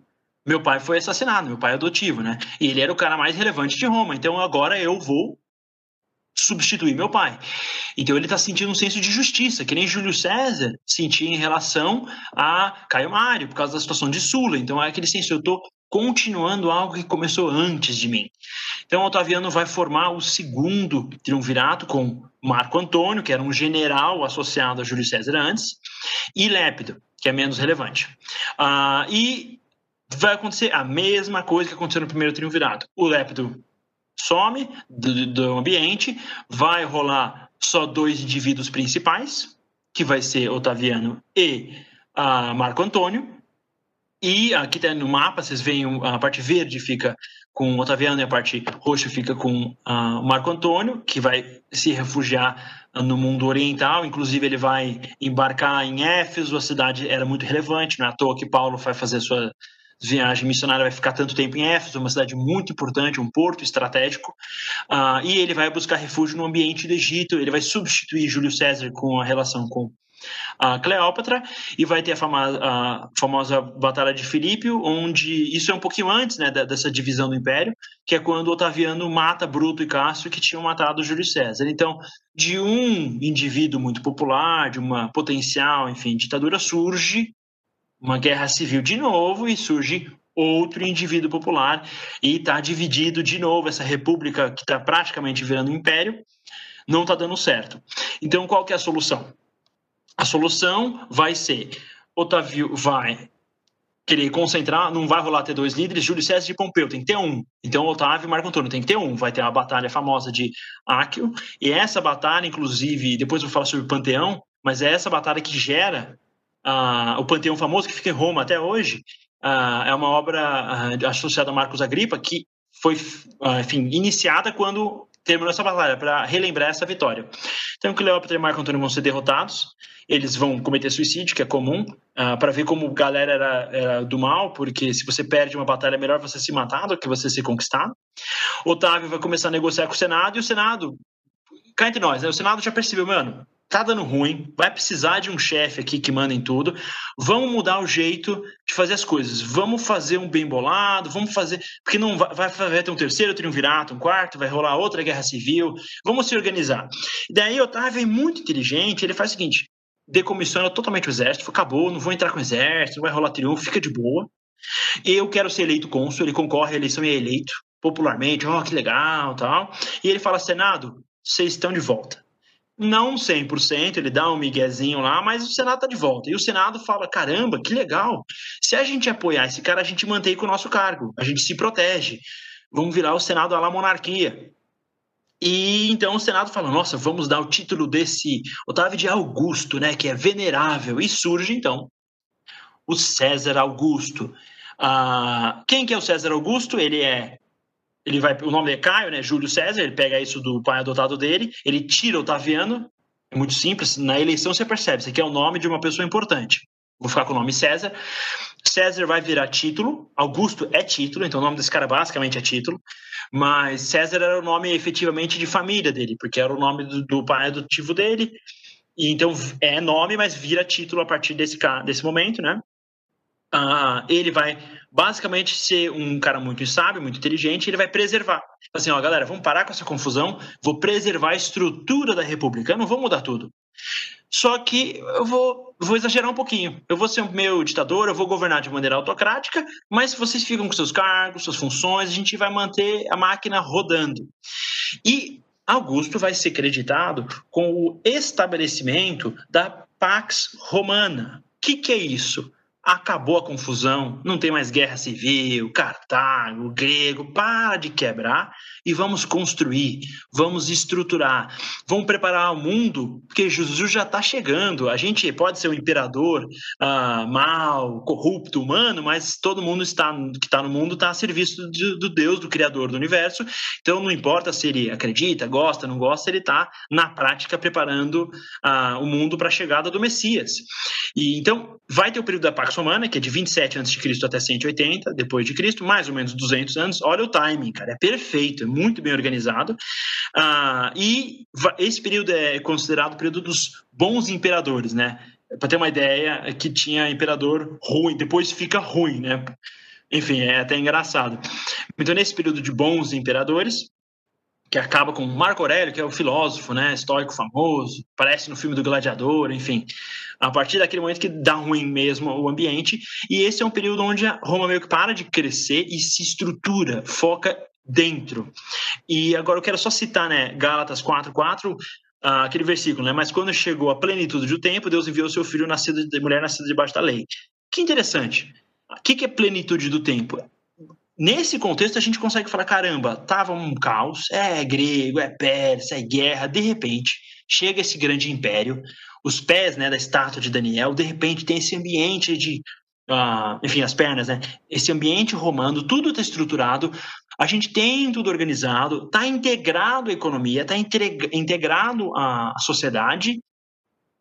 meu pai foi assassinado, meu pai é adotivo, né? E ele era o cara mais relevante de Roma, então agora eu vou substituir meu pai. Então ele está sentindo um senso de justiça, que nem Júlio César sentia em relação a Caio Mário, por causa da situação de Sula. Então é aquele senso, eu estou continuando algo que começou antes de mim. Então Otaviano vai formar o segundo triunvirato com Marco Antônio, que era um general associado a Júlio César antes, e Lépido, que é menos relevante. Uh, e vai acontecer a mesma coisa que aconteceu no primeiro triunvirato. O Lépido some do, do ambiente, vai rolar só dois indivíduos principais, que vai ser Otaviano e uh, Marco Antônio. E aqui tá no mapa, vocês veem a parte verde fica com Otaviano e a parte roxa fica com uh, Marco Antônio, que vai se refugiar no mundo oriental. Inclusive, ele vai embarcar em Éfeso, a cidade era muito relevante, não é à toa que Paulo vai fazer sua viagem missionária vai ficar tanto tempo em Éfeso, uma cidade muito importante, um porto estratégico, uh, e ele vai buscar refúgio no ambiente do Egito, ele vai substituir Júlio César com a relação com a Cleópatra e vai ter a famosa, a famosa Batalha de Filípio, onde isso é um pouquinho antes né, dessa divisão do Império, que é quando Otaviano mata Bruto e Cássio que tinham matado Júlio César. Então, de um indivíduo muito popular, de uma potencial, enfim, ditadura surge uma guerra civil de novo e surge outro indivíduo popular e está dividido de novo essa república que está praticamente virando um império não está dando certo então qual que é a solução a solução vai ser Otávio vai querer concentrar, não vai rolar ter dois líderes, Júlio César e Pompeu, tem que ter um. Então, Otávio e Marco Antônio tem que ter um. Vai ter a batalha famosa de Áquio, e essa batalha, inclusive, depois eu vou falar sobre o Panteão, mas é essa batalha que gera ah, o Panteão Famoso, que fica em Roma até hoje, ah, é uma obra associada a Marcos Agripa, que foi, enfim, iniciada quando terminou essa batalha, para relembrar essa vitória. Então, Cleópatra e Marco Antônio vão ser derrotados, eles vão cometer suicídio, que é comum, para ver como a galera era, era, do mal, porque se você perde uma batalha, é melhor você se matar do que você ser conquistado. Otávio vai começar a negociar com o Senado, e o Senado, cá entre nós, né, o Senado já percebeu, mano, tá dando ruim, vai precisar de um chefe aqui que manda em tudo. Vamos mudar o jeito de fazer as coisas. Vamos fazer um bem bolado, vamos fazer. Porque não vai, vai, vai ter um terceiro triunvirato, um quarto, vai rolar outra guerra civil. Vamos se organizar. E daí Otávio é muito inteligente, ele faz o seguinte: decomissiona totalmente o exército, acabou, não vou entrar com o exército, não vai rolar triunfo, fica de boa. Eu quero ser eleito cônsul, ele concorre à eleição e é eleito popularmente, ó, oh, que legal, tal. E ele fala: Senado, vocês estão de volta não 100%, ele dá um miguezinho lá, mas o Senado está de volta. E o Senado fala: caramba, que legal. Se a gente apoiar esse cara, a gente mantém com o nosso cargo, a gente se protege. Vamos virar o Senado à la monarquia. E então o Senado fala: nossa, vamos dar o título desse Otávio de Augusto, né, que é venerável. E surge então o César Augusto. Ah, quem que é o César Augusto? Ele é ele vai, o nome é Caio, né? Júlio César, ele pega isso do pai adotado dele, ele tira Otaviano, é muito simples, na eleição você percebe, isso aqui é o nome de uma pessoa importante. Vou ficar com o nome César. César vai virar título, Augusto é título, então o nome desse cara basicamente é título, mas César era o nome efetivamente de família dele, porque era o nome do, do pai adotivo dele, e então é nome, mas vira título a partir desse, desse momento, né? Uh, ele vai basicamente ser um cara muito sábio, muito inteligente, ele vai preservar. Assim, ó, galera, vamos parar com essa confusão, vou preservar a estrutura da República, eu não vou mudar tudo. Só que eu vou, vou exagerar um pouquinho. Eu vou ser um meu ditador, eu vou governar de maneira autocrática, mas vocês ficam com seus cargos, suas funções, a gente vai manter a máquina rodando. E Augusto vai ser creditado com o estabelecimento da Pax Romana. O que, que é isso? Acabou a confusão, não tem mais guerra civil, Cartago, grego, para de quebrar e vamos construir, vamos estruturar, vamos preparar o mundo, porque Jesus já está chegando. A gente pode ser um imperador uh, mal, corrupto, humano, mas todo mundo está que está no mundo está a serviço do, do, Deus, do Criador do universo. Então não importa se ele acredita, gosta, não gosta, ele está na prática preparando uh, o mundo para a chegada do Messias. E então vai ter o período da Pax Romana, que é de 27 a.C. até 180 depois de Cristo, mais ou menos 200 anos. Olha o timing, cara, é perfeito, é muito bem organizado. Ah, e esse período é considerado o período dos bons imperadores, né? Para ter uma ideia, que tinha imperador ruim, depois fica ruim, né? Enfim, é até engraçado. Então, nesse período de bons imperadores, que acaba com Marco Aurélio, que é o filósofo, né, estoico famoso, aparece no filme do Gladiador, enfim. A partir daquele momento que dá ruim mesmo o ambiente, e esse é um período onde a Roma meio que para de crescer e se estrutura, foca dentro. E agora eu quero só citar, né, Gálatas 4:4, ah, aquele versículo, né? Mas quando chegou a plenitude do tempo, Deus enviou seu filho nascido de mulher nascida debaixo da lei. Que interessante. O que é plenitude do tempo? Nesse contexto, a gente consegue falar: caramba, tava um caos, é grego, é persa, é guerra. De repente, chega esse grande império, os pés né, da estátua de Daniel, de repente tem esse ambiente de. Uh, enfim, as pernas, né? Esse ambiente romano, tudo está estruturado, a gente tem tudo organizado, está integrado à economia, está integrado à sociedade.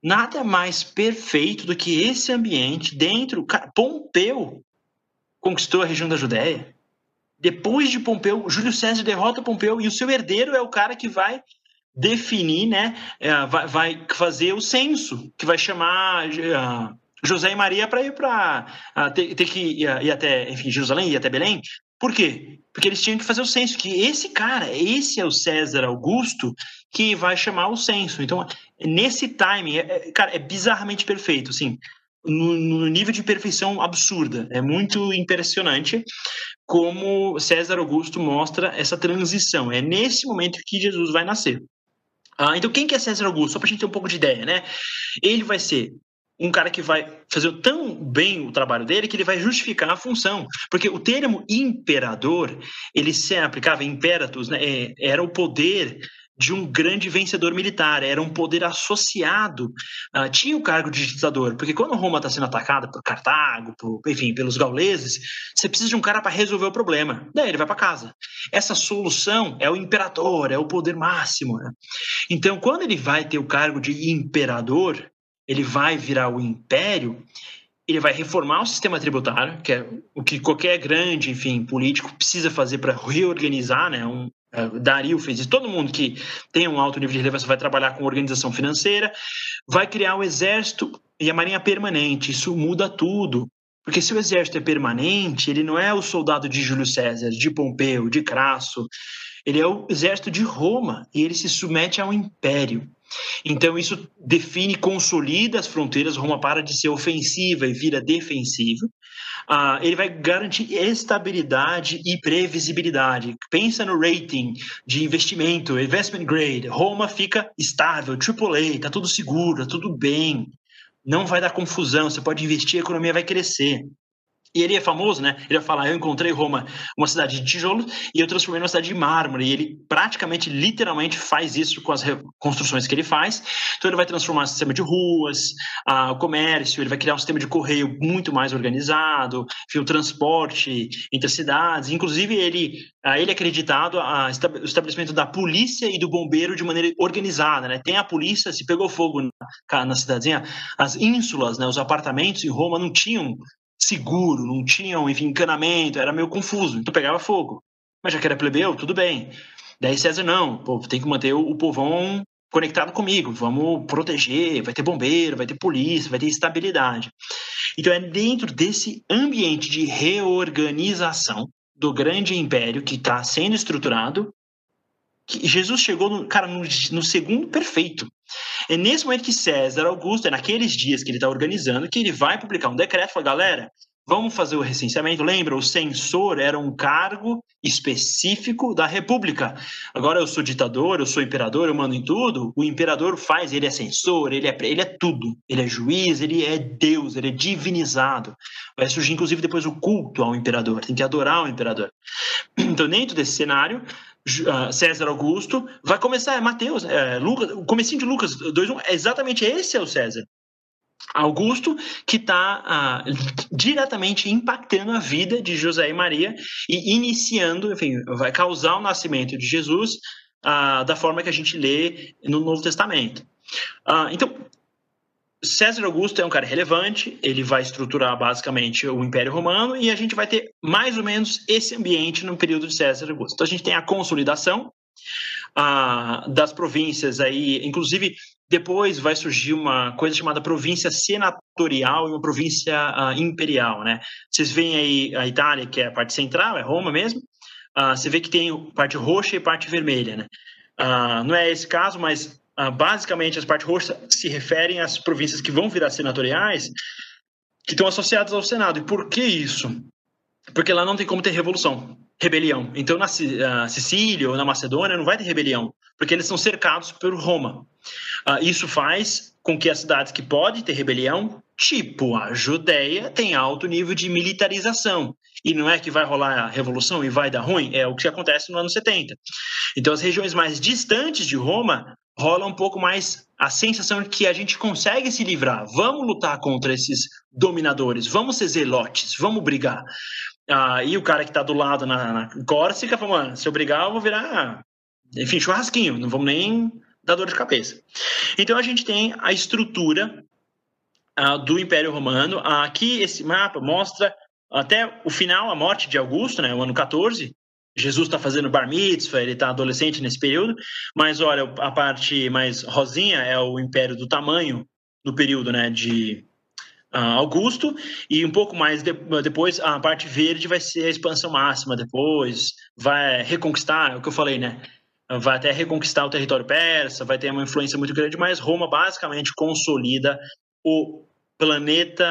Nada mais perfeito do que esse ambiente dentro. Pompeu conquistou a região da Judéia. Depois de Pompeu, Júlio César derrota Pompeu e o seu herdeiro é o cara que vai definir, né? É, vai, fazer o censo, que vai chamar uh, José e Maria para ir para uh, ter, ter, que ir, ir, até, enfim, Jerusalém, ir até Belém. Por quê? Porque eles tinham que fazer o censo, que esse cara, esse é o César Augusto que vai chamar o censo. Então, nesse timing, é, é, cara, é bizarramente perfeito, assim no, no, nível de perfeição absurda. É muito impressionante como César Augusto mostra essa transição. É nesse momento que Jesus vai nascer. Ah, então, quem que é César Augusto? Só para a gente ter um pouco de ideia, né? Ele vai ser um cara que vai fazer tão bem o trabalho dele que ele vai justificar a função. Porque o termo imperador, ele se aplicava, imperatus, né? É, era o poder de um grande vencedor militar, era um poder associado, uh, tinha o cargo de ditador, porque quando Roma está sendo atacada por Cartago, por, enfim, pelos gauleses, você precisa de um cara para resolver o problema. Daí ele vai para casa. Essa solução é o imperador, é o poder máximo. Né? Então, quando ele vai ter o cargo de imperador, ele vai virar o império, ele vai reformar o sistema tributário, que é o que qualquer grande, enfim, político precisa fazer para reorganizar, né, um, é, Dario fez isso. Todo mundo que tem um alto nível de relevância vai trabalhar com organização financeira, vai criar o exército e a marinha permanente. Isso muda tudo. Porque se o exército é permanente, ele não é o soldado de Júlio César, de Pompeu, de Crasso. Ele é o exército de Roma e ele se submete ao império. Então isso define, consolida as fronteiras. Roma para de ser ofensiva e vira defensiva ah, ele vai garantir estabilidade e previsibilidade. Pensa no rating de investimento, investment grade. Roma fica estável, AAA, tá tudo seguro, tá tudo bem. Não vai dar confusão, você pode investir, a economia vai crescer. E ele é famoso, né? Ele vai falar: Eu encontrei Roma, uma cidade de tijolos, e eu transformei numa cidade de mármore. E ele praticamente, literalmente, faz isso com as construções que ele faz. Então, ele vai transformar o sistema de ruas, o comércio, ele vai criar um sistema de correio muito mais organizado, o transporte entre as cidades. Inclusive, ele, ele é acreditado a o estabelecimento da polícia e do bombeiro de maneira organizada, né? Tem a polícia, se pegou fogo na, na cidadezinha, as ínsulas, né? Os apartamentos em Roma não tinham seguro, não tinham, enfim, encanamento, era meio confuso, então pegava fogo. Mas já que era plebeu, tudo bem. Daí César, não, pô, tem que manter o, o povão conectado comigo, vamos proteger, vai ter bombeiro, vai ter polícia, vai ter estabilidade. Então é dentro desse ambiente de reorganização do grande império que está sendo estruturado que Jesus chegou, no, cara, no, no, segundo perfeito. É nesse momento que César Augusto, é naqueles dias que ele está organizando, que ele vai publicar um decreto, fala, galera, Vamos fazer o recenseamento. Lembra, o censor era um cargo específico da República. Agora eu sou ditador, eu sou imperador, eu mando em tudo. O imperador faz, ele é censor, ele é, ele é tudo. Ele é juiz, ele é Deus, ele é divinizado. Vai surgir, inclusive, depois o culto ao imperador. Tem que adorar o imperador. Então, dentro desse cenário, César Augusto vai começar, é Mateus, é, Lucas, o comecinho de Lucas 2.1, é exatamente esse é o César. Augusto, que está ah, diretamente impactando a vida de José e Maria e iniciando, enfim, vai causar o nascimento de Jesus ah, da forma que a gente lê no Novo Testamento. Ah, então, César Augusto é um cara relevante, ele vai estruturar basicamente o Império Romano e a gente vai ter mais ou menos esse ambiente no período de César Augusto. Então a gente tem a consolidação ah, das províncias aí, inclusive depois vai surgir uma coisa chamada província senatorial e uma província uh, imperial, né? Vocês veem aí a Itália, que é a parte central, é Roma mesmo. Uh, você vê que tem parte roxa e parte vermelha, né? Uh, não é esse caso, mas basicamente as partes roxas se referem às províncias que vão virar senatoriais, que estão associadas ao Senado. E por que isso? Porque lá não tem como ter revolução, rebelião. Então na Sicília ou na Macedônia não vai ter rebelião, porque eles são cercados por Roma. Uh, isso faz com que as cidades que podem ter rebelião, tipo a Judéia, tem alto nível de militarização. E não é que vai rolar a revolução e vai dar ruim, é o que acontece no ano 70. Então, as regiões mais distantes de Roma rola um pouco mais a sensação de que a gente consegue se livrar. Vamos lutar contra esses dominadores, vamos ser zelotes, vamos brigar. Ah, e o cara que está do lado na, na fala, mano, se eu brigar, eu vou virar, enfim, churrasquinho, não vamos nem da dor de cabeça. Então a gente tem a estrutura uh, do Império Romano. Uh, aqui esse mapa mostra até o final, a morte de Augusto, né, o ano 14. Jesus está fazendo bar mitzvah, ele está adolescente nesse período, mas olha, a parte mais rosinha é o Império do Tamanho, do período né, de uh, Augusto, e um pouco mais de, depois a parte verde vai ser a expansão máxima depois, vai reconquistar, é o que eu falei, né? vai até reconquistar o território persa, vai ter uma influência muito grande, mas Roma basicamente consolida o planeta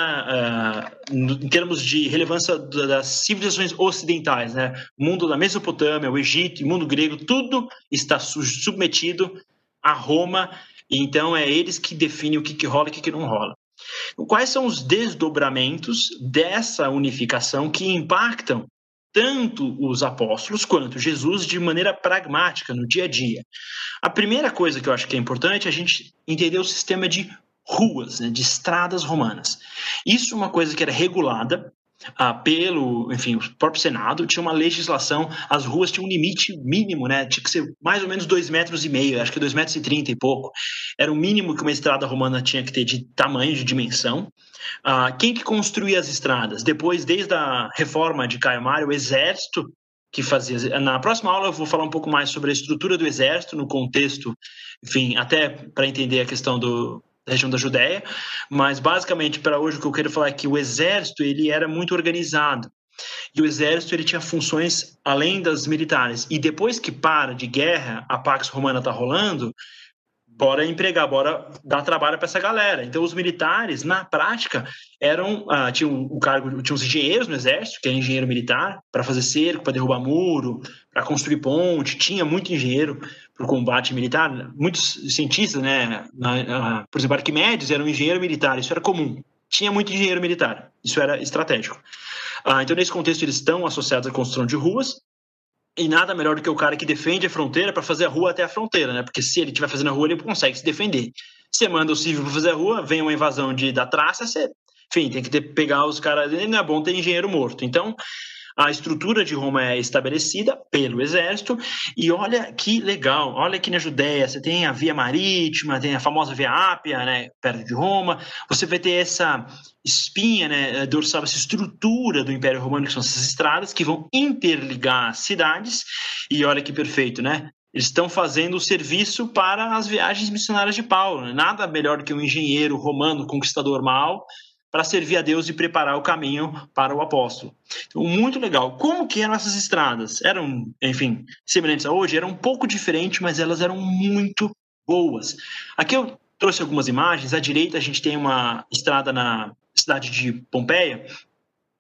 uh, em termos de relevância das civilizações ocidentais, né? Mundo da Mesopotâmia, o Egito, o mundo grego, tudo está submetido a Roma, e então é eles que definem o que, que rola e o que, que não rola. Quais são os desdobramentos dessa unificação que impactam tanto os apóstolos quanto Jesus de maneira pragmática no dia a dia. A primeira coisa que eu acho que é importante é a gente entender o sistema de ruas, né, de estradas romanas. Isso é uma coisa que era regulada ah, pelo, enfim, o próprio Senado, tinha uma legislação, as ruas tinham um limite mínimo, né? Tinha que ser mais ou menos dois metros e meio, acho que dois metros e trinta e pouco. Era o mínimo que uma estrada romana tinha que ter de tamanho, de dimensão. Ah, quem que construía as estradas? Depois, desde a reforma de Caio Mário, o exército que fazia. Na próxima aula eu vou falar um pouco mais sobre a estrutura do exército no contexto, enfim, até para entender a questão do, região da Judéia, mas basicamente para hoje o que eu quero falar é que o exército ele era muito organizado. E o exército ele tinha funções além das militares. E depois que para de guerra, a Pax Romana está rolando, bora empregar, bora dar trabalho para essa galera. Então, os militares, na prática, eram ah, tinham o cargo, tinha os engenheiros no exército, que é engenheiro militar, para fazer cerco, para derrubar muro, para construir ponte. Tinha muito engenheiro para o combate militar. Muitos cientistas, né, na, na, por exemplo, Arquimedes era um engenheiro militar. Isso era comum. Tinha muito engenheiro militar. Isso era estratégico. Ah, então, nesse contexto, eles estão associados à construção de ruas. E nada melhor do que o cara que defende a fronteira para fazer a rua até a fronteira, né? Porque se ele estiver fazendo a rua, ele consegue se defender. Você manda o civil para fazer a rua, vem uma invasão de, da traça, você, enfim, tem que ter, pegar os caras. Não é bom ter engenheiro morto. Então, a estrutura de Roma é estabelecida pelo exército, e olha que legal, olha aqui na Judéia, você tem a via marítima, tem a famosa via Ápia, né, perto de Roma, você vai ter essa espinha né, dorsal, essa estrutura do Império Romano, que são essas estradas que vão interligar cidades, e olha que perfeito, né? Eles estão fazendo o serviço para as viagens missionárias de Paulo. Né? Nada melhor do que um engenheiro romano, conquistador mal, para servir a Deus e preparar o caminho para o apóstolo. Então, muito legal. Como que eram essas estradas? Eram, enfim, semelhantes a hoje? Eram um pouco diferentes, mas elas eram muito boas. Aqui eu trouxe algumas imagens. À direita a gente tem uma estrada na cidade de Pompeia,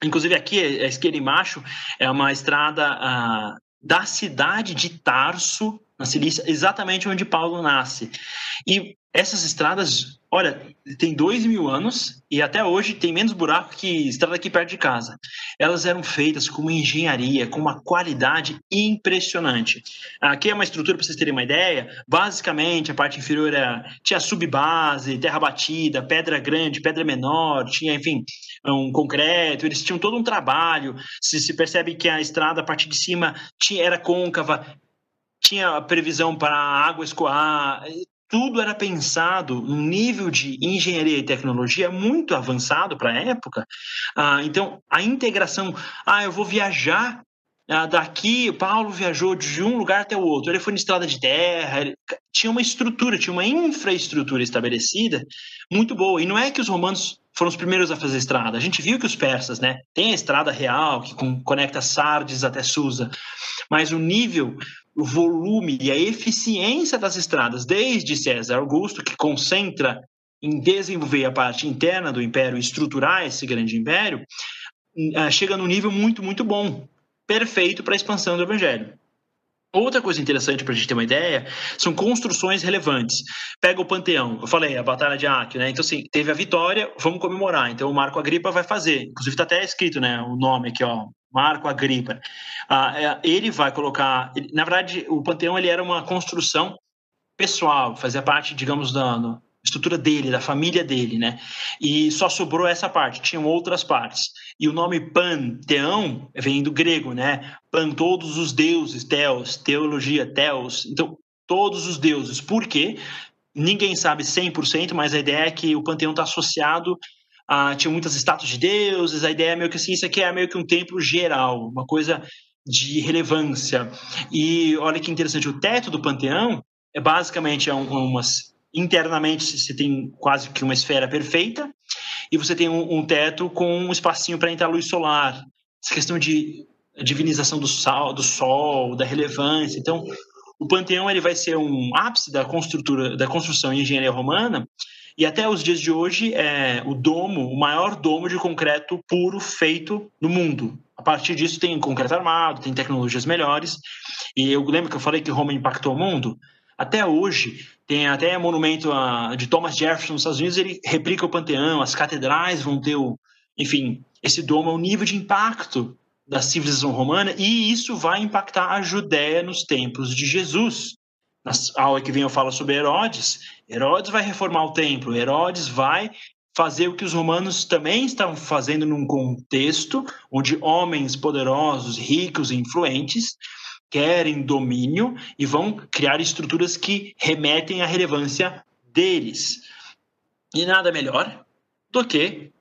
Inclusive aqui, a esquerda em macho é uma estrada uh, da cidade de Tarso, na Cilícia, exatamente onde Paulo nasce. E essas estradas, olha, tem dois mil anos e até hoje tem menos buraco que estrada aqui perto de casa. Elas eram feitas com uma engenharia, com uma qualidade impressionante. Aqui é uma estrutura, para vocês terem uma ideia, basicamente a parte inferior era, tinha subbase, terra batida, pedra grande, pedra menor, tinha, enfim, um concreto, eles tinham todo um trabalho. Se, se percebe que a estrada, a parte de cima, tinha, era côncava, tinha previsão para água escoar, tudo era pensado num nível de engenharia e tecnologia muito avançado para a época. Ah, então, a integração, ah, eu vou viajar ah, daqui, Paulo viajou de um lugar até o outro, ele foi na estrada de terra, ele... tinha uma estrutura, tinha uma infraestrutura estabelecida muito boa. E não é que os romanos foram os primeiros a fazer estrada. A gente viu que os persas, né, tem a estrada real que conecta Sardes até Susa, mas o nível o volume e a eficiência das estradas, desde César Augusto, que concentra em desenvolver a parte interna do império, estruturar esse grande império, ah, chega num nível muito, muito bom, perfeito para a expansão do evangelho. Outra coisa interessante para a gente ter uma ideia são construções relevantes. Pega o Panteão, eu falei, a Batalha de Áquio, né? Então, assim, teve a vitória, vamos comemorar. Então, o Marco Agripa vai fazer. Inclusive, está até escrito, né? O nome aqui, ó, Marco Agripa. Ah, é, ele vai colocar. Na verdade, o Panteão ele era uma construção pessoal, fazia parte, digamos, da estrutura dele, da família dele, né? E só sobrou essa parte, tinham outras partes. E o nome Panteão vem do grego, né? Pan, todos os deuses, Theos, teologia, Theos. Então, todos os deuses. Por quê? Ninguém sabe 100%, mas a ideia é que o panteão está associado ah, tinha muitas estátuas de deuses, a ideia é meio que assim, isso aqui é meio que um templo geral, uma coisa de relevância. E olha que interessante, o teto do panteão é basicamente é umas internamente você tem quase que uma esfera perfeita e você tem um, um teto com um espacinho para entrar luz solar. Essa questão de divinização do sol, do sol, da relevância. Então, o panteão ele vai ser um ápice da da construção em engenharia romana e até os dias de hoje é o domo, o maior domo de concreto puro feito no mundo. A partir disso tem concreto armado, tem tecnologias melhores. E eu lembro que eu falei que Roma impactou o mundo. Até hoje tem até monumento de Thomas Jefferson nos Estados Unidos, ele replica o Panteão, as catedrais vão ter o, enfim, esse domo é o nível de impacto da civilização romana e isso vai impactar a Judéia nos tempos de Jesus. Na aula que vem eu falo sobre Herodes. Herodes vai reformar o templo, Herodes vai fazer o que os romanos também estavam fazendo num contexto onde homens poderosos, ricos e influentes querem domínio e vão criar estruturas que remetem à relevância deles. E nada melhor do que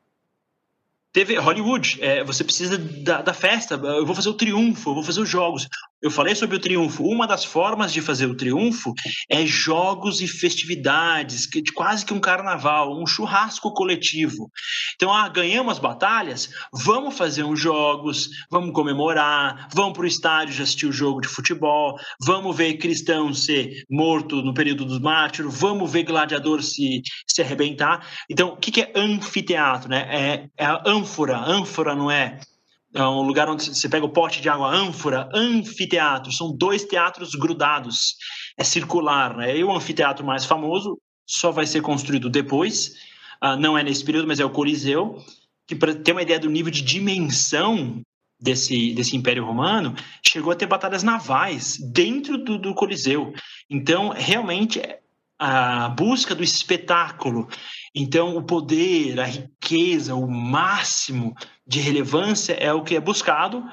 TV, Hollywood, é, você precisa da, da, festa. Eu vou fazer o triunfo, eu vou fazer os jogos. Eu falei sobre o triunfo. Uma das formas de fazer o triunfo é jogos e festividades, quase que um carnaval, um churrasco coletivo. Então, ah, ganhamos as batalhas, vamos fazer uns jogos, vamos comemorar, vamos para o estádio assistir o jogo de futebol, vamos ver cristão ser morto no período dos mártires, vamos ver gladiador se, se arrebentar. Então, o que, que é anfiteatro? Né? É, é a ânfora. Ânfora não é é um lugar onde você pega o pote de água ânfora, anfiteatro, são dois teatros grudados, é circular, né? E o anfiteatro mais famoso só vai ser construído depois, uh, não é nesse período, mas é o Coliseu, que para ter uma ideia do nível de dimensão desse, desse Império Romano, chegou a ter batalhas navais dentro do, do Coliseu. Então, realmente, a busca do espetáculo, então o poder, a riqueza, o máximo de relevância é o que é buscado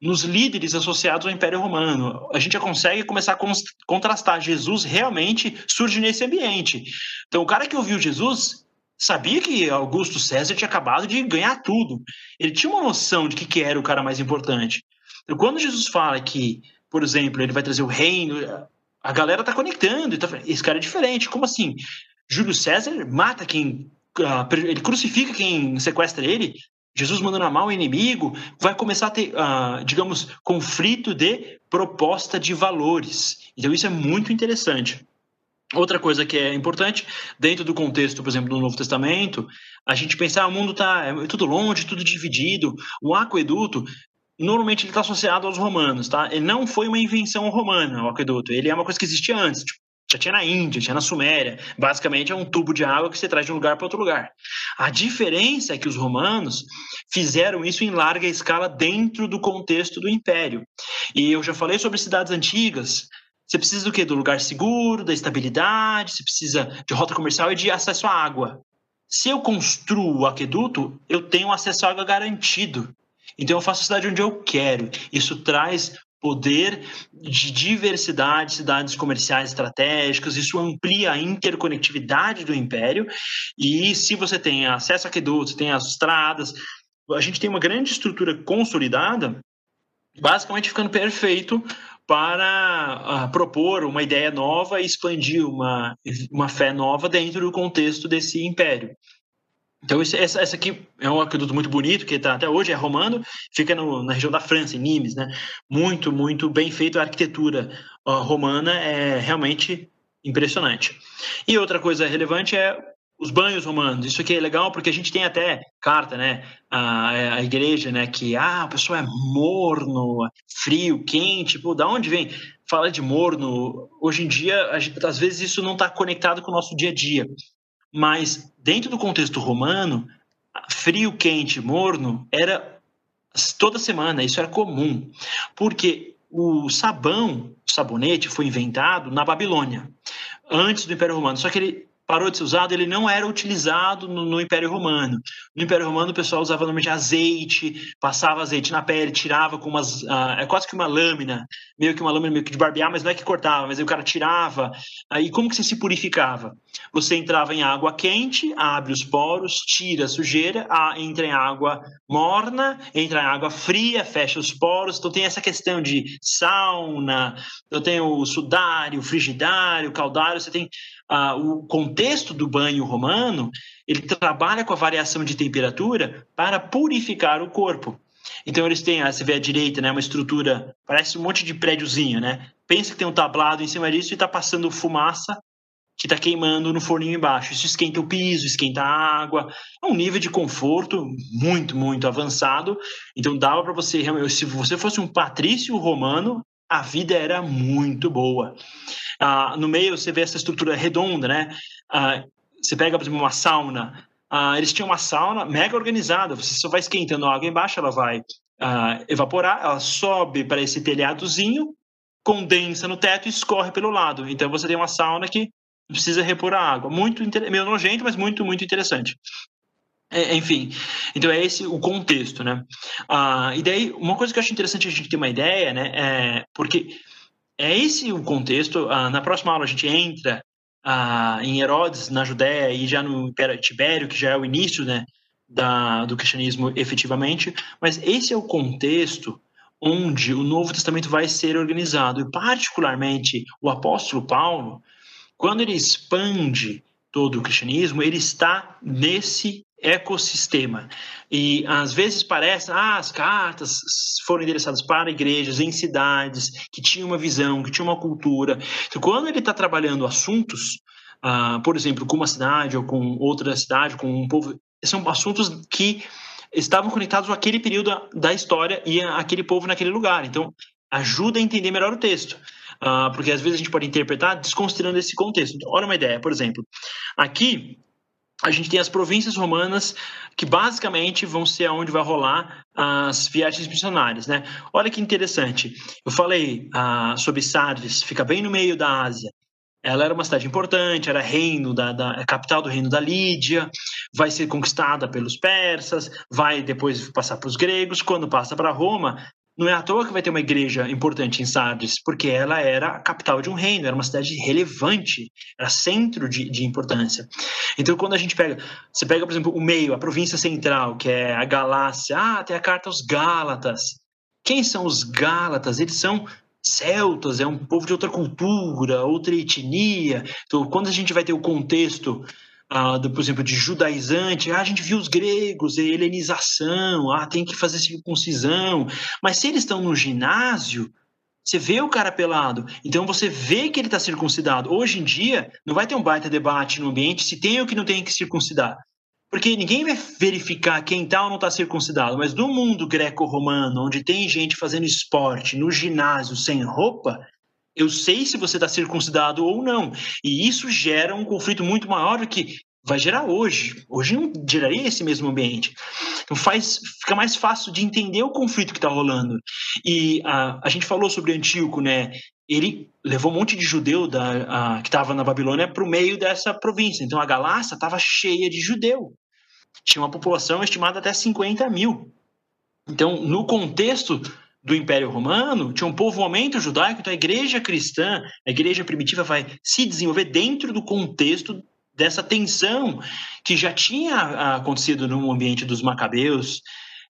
nos líderes associados ao Império Romano. A gente já consegue começar a contrastar. Jesus realmente surge nesse ambiente. Então, o cara que ouviu Jesus sabia que Augusto César tinha acabado de ganhar tudo. Ele tinha uma noção de que, era o cara mais importante. Então, quando Jesus fala que, por exemplo, ele vai trazer o reino, a galera tá conectando. Tá, esse cara é diferente. Como assim? Júlio César mata quem. Uh, ele crucifica quem sequestra ele. Jesus mandando amar o inimigo, vai começar a ter, uh, digamos, conflito de proposta de valores. Então, isso é muito interessante. Outra coisa que é importante, dentro do contexto, por exemplo, do Novo Testamento, a gente pensar, ah, o mundo está é tudo longe, tudo dividido. O aqueduto, normalmente ele está associado aos romanos, tá? Ele não foi uma invenção romana, o aqueduto. Ele é uma coisa que existia antes, tipo, já tinha na Índia, tinha na Suméria. Basicamente é um tubo de água que você traz de um lugar para outro lugar. A diferença é que os romanos fizeram isso em larga escala dentro do contexto do império. E eu já falei sobre cidades antigas, você precisa do quê? Do lugar seguro, da estabilidade, você precisa de rota comercial e de acesso à água. Se eu construo o aqueduto, eu tenho acesso à água garantido. Então eu faço a cidade onde eu quero. Isso traz poder de diversidade, cidades comerciais estratégicas, isso amplia a interconectividade do império. E se você tem acesso a aquedutos, tem as estradas, a gente tem uma grande estrutura consolidada, basicamente ficando perfeito para uh, propor uma ideia nova e expandir uma, uma fé nova dentro do contexto desse império. Então, essa, essa aqui é um aqueduto muito bonito, que tá, até hoje é romano, fica no, na região da França, em Nimes, né? Muito, muito bem feito. A arquitetura romana é realmente impressionante. E outra coisa relevante é os banhos romanos. Isso aqui é legal porque a gente tem até carta, né? A, a igreja, né? Que ah, o pessoal é morno, frio, quente. Pô, da onde vem? Fala de morno. Hoje em dia, às vezes isso não está conectado com o nosso dia a dia. Mas dentro do contexto romano, frio, quente, morno era toda semana. Isso era comum, porque o sabão, o sabonete, foi inventado na Babilônia antes do Império Romano. Só que ele parou de ser usado, ele não era utilizado no, no, Império Romano. No Império Romano, o pessoal usava normalmente azeite, passava azeite na pele, tirava com umas. Uh, é quase que uma lâmina, meio que uma lâmina meio que de barbear, mas não é que cortava, mas aí o cara tirava. Aí como que você se purificava? Você entrava em água quente, abre os poros, tira a sujeira, a, entra em água morna, entra em água fria, fecha os poros. Então tem essa questão de sauna, eu tenho o sudário, o frigidário, o caldário, você tem ah, o contexto do banho romano, ele trabalha com a variação de temperatura para purificar o corpo. Então eles têm, ah, você vê à direita, né, uma estrutura, parece um monte de prédiozinho, né? Pensa que tem um tablado em cima disso e está passando fumaça que está queimando no forninho embaixo. Isso esquenta o piso, esquenta a água. É um nível de conforto muito, muito avançado. Então dava para você, se você fosse um patrício romano, a vida era muito boa. Ah, no meio você vê essa estrutura redonda, né? Ah, você pega, por exemplo, uma sauna. Ah, eles tinham uma sauna mega organizada. Você só vai esquentando a água embaixo, ela vai ah, evaporar, ela sobe para esse telhadozinho, condensa no teto e escorre pelo lado. Então você tem uma sauna que precisa repor a água. Muito meio nojento, mas muito, muito interessante. É, enfim, então é esse o contexto, né? Ah, e daí, uma coisa que eu acho interessante a gente ter uma ideia, né? É, porque é esse o contexto. Ah, na próxima aula a gente entra ah, em Herodes, na Judéia, e já no Império Tibério, que já é o início né, da, do cristianismo efetivamente. Mas esse é o contexto onde o Novo Testamento vai ser organizado. E, particularmente, o apóstolo Paulo, quando ele expande todo o cristianismo, ele está nesse ecossistema. E às vezes parece, ah, as cartas foram endereçadas para igrejas em cidades que tinham uma visão, que tinham uma cultura. Então, quando ele está trabalhando assuntos, ah, por exemplo, com uma cidade ou com outra cidade, com um povo, são assuntos que estavam conectados àquele período da história e àquele povo naquele lugar. Então, ajuda a entender melhor o texto. Uh, porque às vezes a gente pode interpretar desconsiderando esse contexto. Então, olha uma ideia, por exemplo, aqui a gente tem as províncias romanas que basicamente vão ser onde vai rolar as viagens missionárias, né? Olha que interessante. Eu falei ah, sobre Sardes, fica bem no meio da Ásia. Ela era uma cidade importante, era reino da, da é capital do reino da Lídia, vai ser conquistada pelos persas, vai depois passar para os gregos. Quando passa para Roma, não é à toa que vai ter uma igreja importante em Sardes, porque ela era a capital de um reino, era uma cidade relevante, era centro de, de importância. Então, quando a gente pega, você pega, por exemplo, o meio, a província central, que é a Galácia, ah, tem a carta aos Gálatas. Quem são os Gálatas? Eles são celtas, é um povo de outra cultura, outra etnia. Então, quando a gente vai ter o contexto ah, do, por exemplo, de judaizante, ah, a gente viu os gregos, a helenização, ah, tem que fazer circuncisão. Mas se eles estão no ginásio, Você vê o cara pelado, então você vê que ele está circuncidado. Hoje em dia, não vai ter um baita debate no ambiente se tem ou que não tem que circuncidar. Porque ninguém vai verificar quem está ou não está circuncidado. Mas no mundo greco-romano, onde tem gente fazendo esporte no ginásio sem roupa, eu sei se você está circuncidado ou não. E isso gera um conflito muito maior do que vai gerar hoje. Hoje não geraria esse mesmo ambiente. Então faz, fica mais fácil de entender o conflito que está rolando. E a, a gente falou sobre Antíoco, né? Ele levou um monte de judeu da, a, que estava na Babilônia para o meio dessa província. Então a Galácia estava cheia de judeu. Tinha uma população estimada até 50 mil. Então, no contexto do Império Romano, tinha um povoamento judaico, então a igreja cristã, a igreja primitiva vai se desenvolver dentro do contexto dessa tensão que já tinha acontecido no ambiente dos macabeus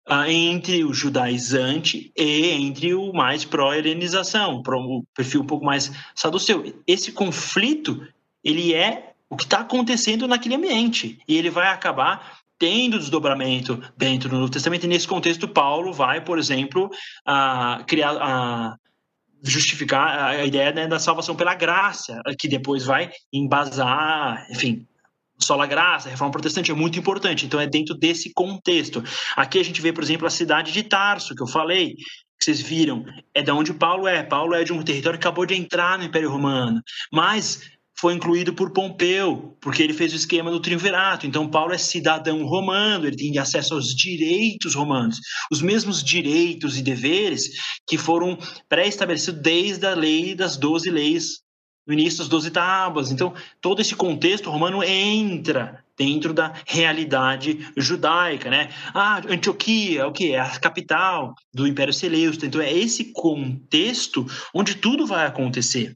uh, entre o judaizante e entre o mais pró-helenização, o perfil um pouco mais saduceu. Esse conflito, ele é o que está acontecendo naquele ambiente e ele vai acabar tendo desdobramento dentro do Novo Testamento e nesse contexto Paulo vai, por exemplo, uh, criar uh, justificar a ideia né, da salvação pela graça, que depois vai embasar, enfim, sola graça, a reforma protestante é muito importante, então é dentro desse contexto. Aqui a gente vê, por exemplo, a cidade de Tarso, que eu falei, que vocês viram, é da onde Paulo é. Paulo é de um território que acabou de entrar no Império Romano, mas foi incluído por Pompeu, porque ele fez o esquema do triunvirato. Então, Paulo é cidadão romano, ele tem acesso aos direitos romanos, os mesmos direitos e deveres que foram pré-estabelecidos desde a lei das doze leis, no início das doze tábuas. Então, todo esse contexto romano entra dentro da realidade judaica, né? Ah, Antioquia, o que é a capital do Império Seleucida. Então é esse contexto onde tudo vai acontecer.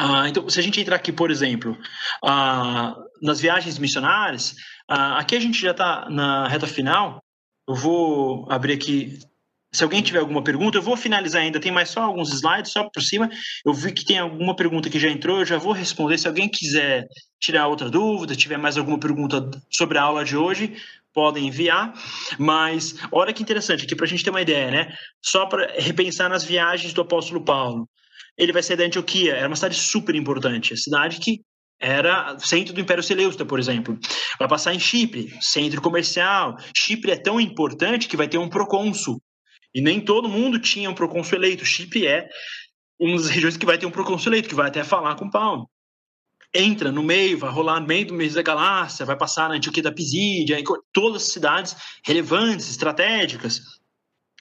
Ah, então, se a gente entrar aqui, por exemplo, ah, nas viagens missionárias, ah, aqui a gente já está na reta final. Eu vou abrir aqui. Se alguém tiver alguma pergunta, eu vou finalizar ainda. Tem mais só alguns slides, só por cima. Eu vi que tem alguma pergunta que já entrou, eu já vou responder. Se alguém quiser tirar outra dúvida, tiver mais alguma pergunta sobre a aula de hoje, podem enviar. Mas olha que interessante aqui para a gente ter uma ideia, né? Só para repensar nas viagens do apóstolo Paulo ele vai sair da Antioquia, era uma cidade super importante, cidade que era centro do Império Seleucida, por exemplo. Vai passar em Chipre, centro comercial. Chipre é tão importante que vai ter um procônsul. E nem todo mundo tinha um procônsul eleito. Chipre é uma das regiões que vai ter um procônsul eleito, que vai até falar com Paulo. Entra no meio, vai rolar no meio do mês da Galácia, vai passar na Antioquia da Pisídia, em todas as cidades relevantes, estratégicas.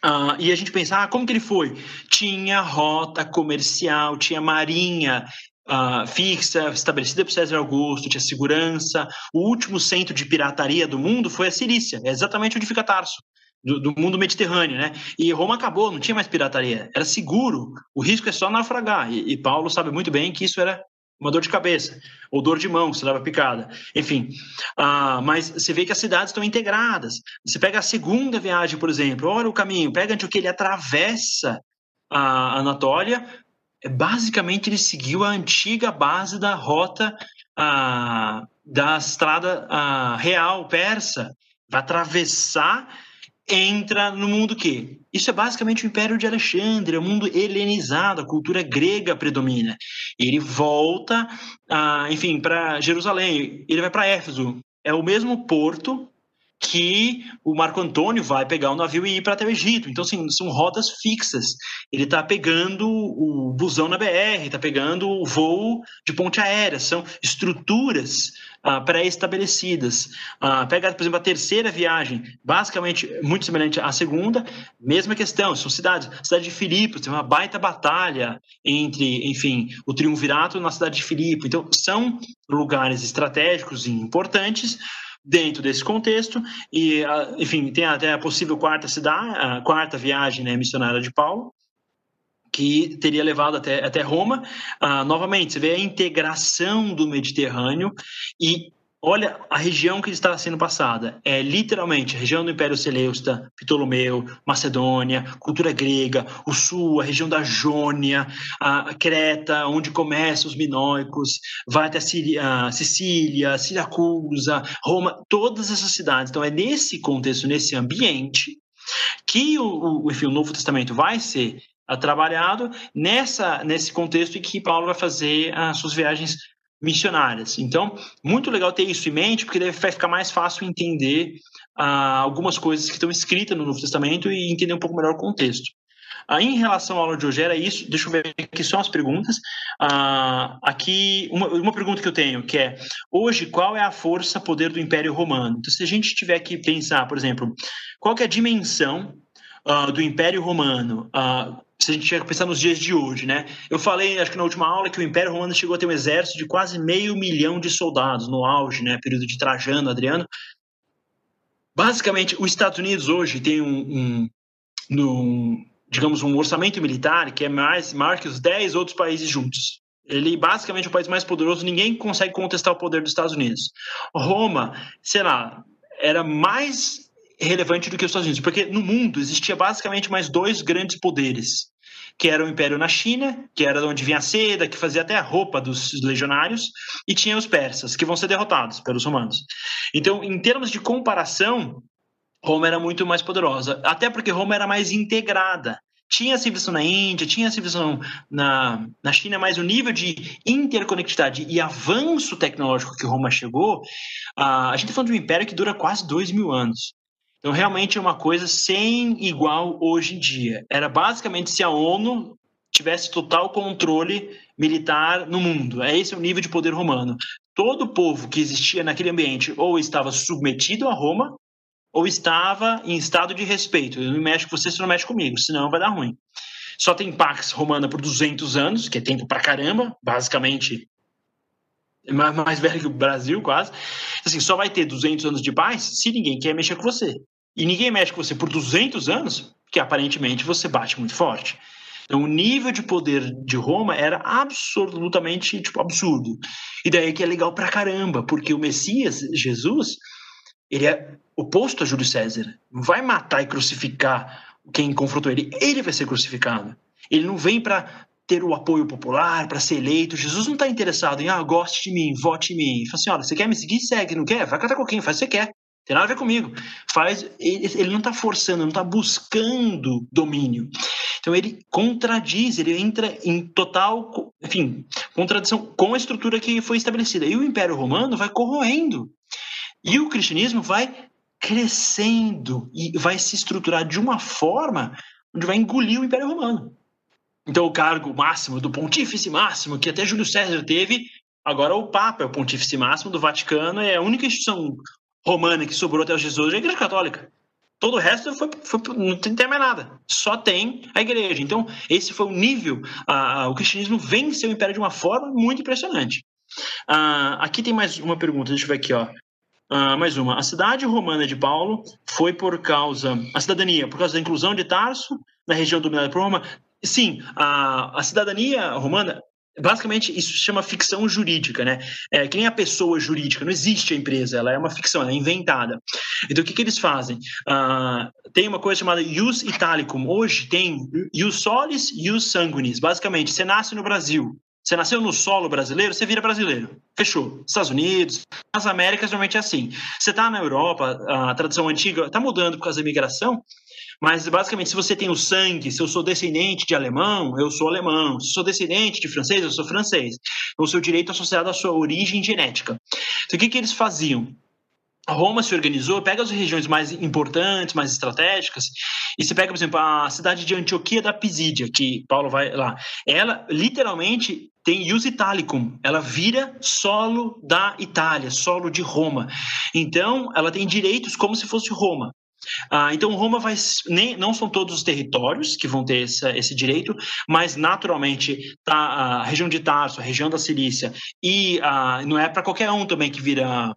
Uh, e a gente pensa, ah, como que ele foi? Tinha rota comercial, tinha marinha uh, fixa, estabelecida por César Augusto, tinha segurança. O último centro de pirataria do mundo foi a Cirícia, é exatamente onde fica Tarso. Do, do, mundo mediterrâneo, né? E Roma acabou, não tinha mais pirataria, era seguro, o risco é só naufragar. E, e Paulo sabe muito bem que isso era uma dor de cabeça, ou dor de mão, se leva picada. Enfim, uh, mas você vê que as cidades estão integradas. Você pega a segunda viagem, por exemplo, olha o caminho, pega Antioquia, ele atravessa a Anatólia, é, basicamente ele seguiu a antiga base da rota uh, da estrada uh, real persa, vai atravessar entra no mundo que isso é basicamente o Império de Alexandre, é o mundo helenizado, a cultura grega predomina. Ele volta, ah, enfim, para Jerusalém, ele vai para Éfeso, é o mesmo porto que o Marco Antônio vai pegar o navio e ir para até o Egito. Então, assim, são rotas fixas. Ele está pegando o busão na BR, está pegando o voo de ponte aérea. São estruturas ah, pré-estabelecidas. Ah, pega, por exemplo, a terceira viagem, basicamente muito semelhante à segunda, mesma questão, são cidades. A cidade de Filipos tem uma baita batalha entre, enfim, o triunvirato na cidade de Filipe. Então, são lugares estratégicos e importantes, dentro desse contexto e ah, enfim tem até a possível quarta cidade a quarta viagem né, missionária de Paulo que teria levado até, até Roma. Ah, novamente, você vê a integração do Mediterrâneo e olha a região que está sendo passada. É literalmente a região do Império Seleucida, Ptolomeu, Macedônia, cultura grega, o sul, a região da Jônia, a Creta, onde começam os minóicos, vai até a Sicília, Siracusa, Roma, todas essas cidades. Então é nesse contexto, nesse ambiente, que o, o, enfim, o Novo Testamento vai ser trabalhado nessa nesse contexto em que Paulo vai fazer as suas viagens missionárias. Então, muito legal ter isso em mente, porque vai ficar mais fácil entender ah, algumas coisas que estão escritas no Novo Testamento e entender um pouco melhor o contexto. Ah, em relação à aula de hoje era isso, deixa eu ver aqui só as perguntas. Ah, aqui, uma, uma pergunta que eu tenho, que é, hoje, qual é a força, poder do Império Romano? Então, se a gente tiver que pensar, por exemplo, qual é a dimensão uh, do Império Romano, uh, se a gente tiver que pensar nos dias de hoje, né? Eu falei, acho que na última aula, que o Império Romano chegou a ter um exército de quase meio milhão de soldados no auge, né? Período de Trajano, Adriano. Basicamente, os Estados Unidos hoje tem um, um, um digamos, um orçamento militar que é mais maior que os 10 outros países juntos. Ele basicamente é o país mais poderoso, ninguém consegue contestar o poder dos Estados Unidos. Roma, sei lá, era mais relevante do que os Estados Unidos, porque no mundo existia basicamente mais dois grandes poderes, que era o Império na China, que era de onde vinha a seda, que fazia até a roupa dos legionários, e tinha os persas, que vão ser derrotados pelos romanos. Então, em termos de comparação, Roma era muito mais poderosa, até porque Roma era mais integrada. Tinha civilização na Índia, tinha civilização na, na China, mas o nível de interconectividade e avanço tecnológico que Roma chegou, uh, a gente está falando de um império que dura quase dois mil anos. Então, realmente é uma coisa sem igual hoje em dia. Era basicamente se a ONU tivesse total controle militar no mundo. É esse o nível de poder romano. Todo povo que existia naquele ambiente ou estava submetido a Roma, ou estava em estado de respeito. Eu não mexo com você, você não mexe comigo, senão vai dar ruim. Só tem Pax Romana por 200 anos, que é tempo pra caramba, basicamente mais, mais velho que o Brasil, quase. Assim, só vai ter 200 anos de paz se ninguém quer mexer com você. E ninguém mexe com você por 200 anos, que aparentemente você bate muito forte. Então, o nível de poder de Roma era absolutamente tipo, absurdo. E daí que é legal pra caramba, porque o Messias, Jesus, ele é oposto a Júlio César. Não vai matar e crucificar quem confrontou ele. Ele vai ser crucificado. Ele não vem para ter o apoio popular, para ser eleito. Jesus não está interessado em, ah, goste de mim, vote em mim. Ele fala assim, olha, você quer me seguir? Segue. Não quer? Vai catar coquinho, faz o que você quer. Tem nada a ver comigo. Faz, ele, ele não está forçando, não está buscando domínio. Então ele contradiz, ele entra em total, enfim, contradição com a estrutura que foi estabelecida. E o Império Romano vai corroendo e o cristianismo vai crescendo e vai se estruturar de uma forma onde vai engolir o Império Romano. Então, o cargo máximo do pontífice máximo, que até Júlio César teve, agora o Papa é o pontífice máximo do Vaticano, é a única instituição romana que sobrou até Jesus, é a Igreja Católica. Todo o resto foi, foi, não tem mais nada. Só tem a igreja. Então, esse foi o nível. o cristianismo venceu o império de uma forma muito impressionante. Ah, aqui tem mais uma pergunta, deixa eu ver aqui. Ó. Uh, mais uma. A cidade romana de Paulo foi por causa. A cidadania, por causa da inclusão de Tarso na região dominada por Roma. Sim, a, a cidadania romana. Basicamente, isso se chama ficção jurídica, né? É que nem a pessoa jurídica, não existe a empresa, ela é uma ficção, ela é inventada. Então, o que, que eles fazem? Uh, tem uma coisa chamada ius italicum. Hoje tem ius solis, ius sanguinis. Basicamente, você nasce no Brasil, você nasceu no solo brasileiro, você vira brasileiro. Fechou. Estados Unidos, nas Américas normalmente é assim. Você está na Europa, a tradição antiga está mudando por causa da imigração, mas basicamente se você tem o sangue, se eu sou descendente de alemão, eu sou alemão. Se sou descendente de francês, eu sou francês. O seu direito associado à sua origem genética. Então o que, que eles faziam? Roma se organizou, pega as regiões mais importantes, mais estratégicas, e você pega, por exemplo, a cidade de Antioquia da Pisídia, que Paulo vai lá. Ela literalmente tem ius italicum, ela vira solo da Itália, solo de Roma. Então, ela tem direitos como se fosse Roma. Ah, então, Roma vai. Nem, não são todos os territórios que vão ter esse, esse direito, mas naturalmente tá, a região de Tarso, a região da Cilícia, e ah, não é para qualquer um também que vira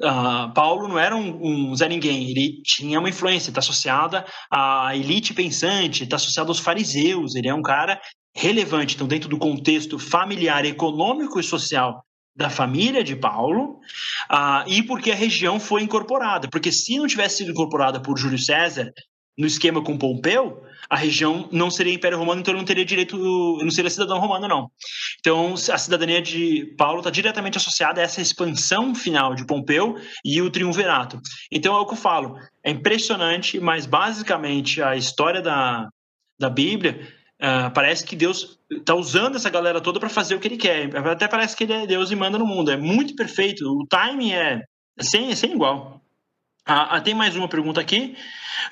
Uh, Paulo não era um, um Zé Ninguém, ele tinha uma influência, está associada à elite pensante, está associado aos fariseus, ele é um cara relevante. Então, dentro do contexto familiar, econômico e social da família de Paulo, uh, e porque a região foi incorporada. Porque se não tivesse sido incorporada por Júlio César, no esquema com Pompeu, a região não seria Império Romano, então ele não teria direito, não seria cidadão romano, não. Então, a cidadania de Paulo está diretamente associada a essa expansão final de Pompeu e o triunvirato. Então, é o que eu falo. É impressionante, mas basicamente a história da, da Bíblia Uh, parece que Deus está usando essa galera toda para fazer o que ele quer. Até parece que ele é Deus e manda no mundo. É muito perfeito. O timing é sem, sem igual. Ah, ah, tem mais uma pergunta aqui.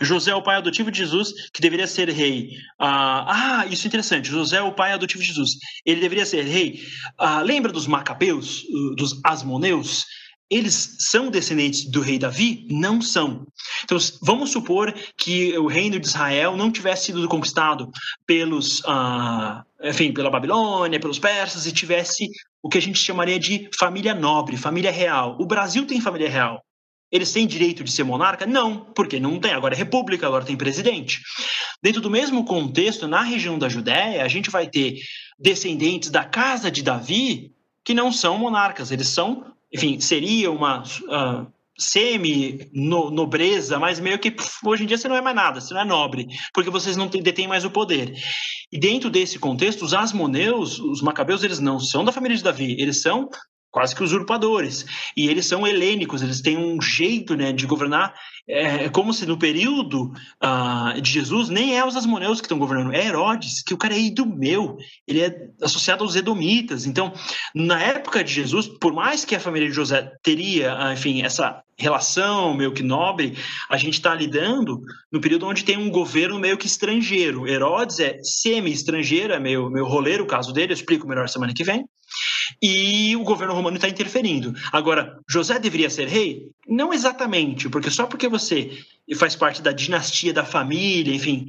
José é o pai adotivo de Jesus, que deveria ser rei. Ah, ah isso é interessante. José é o pai adotivo de Jesus. Ele deveria ser rei. Ah, lembra dos macabeus, dos asmoneus? Eles são descendentes do rei Davi? Não são. Então, vamos supor que o reino de Israel não tivesse sido conquistado pelos, ah, enfim, pela Babilônia, pelos persas e tivesse o que a gente chamaria de família nobre, família real. O Brasil tem família real. Eles têm direito de ser monarca? Não, porque não tem. Agora é república, agora tem presidente. Dentro do mesmo contexto, na região da Judéia, a gente vai ter descendentes da casa de Davi que não são monarcas, eles são, enfim, seria uma uh, semi-nobreza, mas meio que hoje em dia você não é mais nada, você não é nobre, porque vocês não detêm mais o poder. E dentro desse contexto, os asmoneus, os macabeus, eles não são da família de Davi, eles são quase que usurpadores. E eles são helênicos, eles têm um jeito né, de governar, é, como se no período uh, de Jesus nem é os asmoneus que estão governando, é Herodes, que o cara é idumeu, ele é associado aos edomitas. Então, na época de Jesus, por mais que a família de José teria, ah, enfim, essa relação meio que nobre, a gente está lidando no período onde tem um governo meio que estrangeiro. Herodes é semi-estrangeiro, é meio, meio roleiro o caso dele, eu explico melhor semana que vem e o governo romano está interferindo. Agora, José deveria ser rei? Não exatamente, porque só porque você faz parte da dinastia da família, enfim,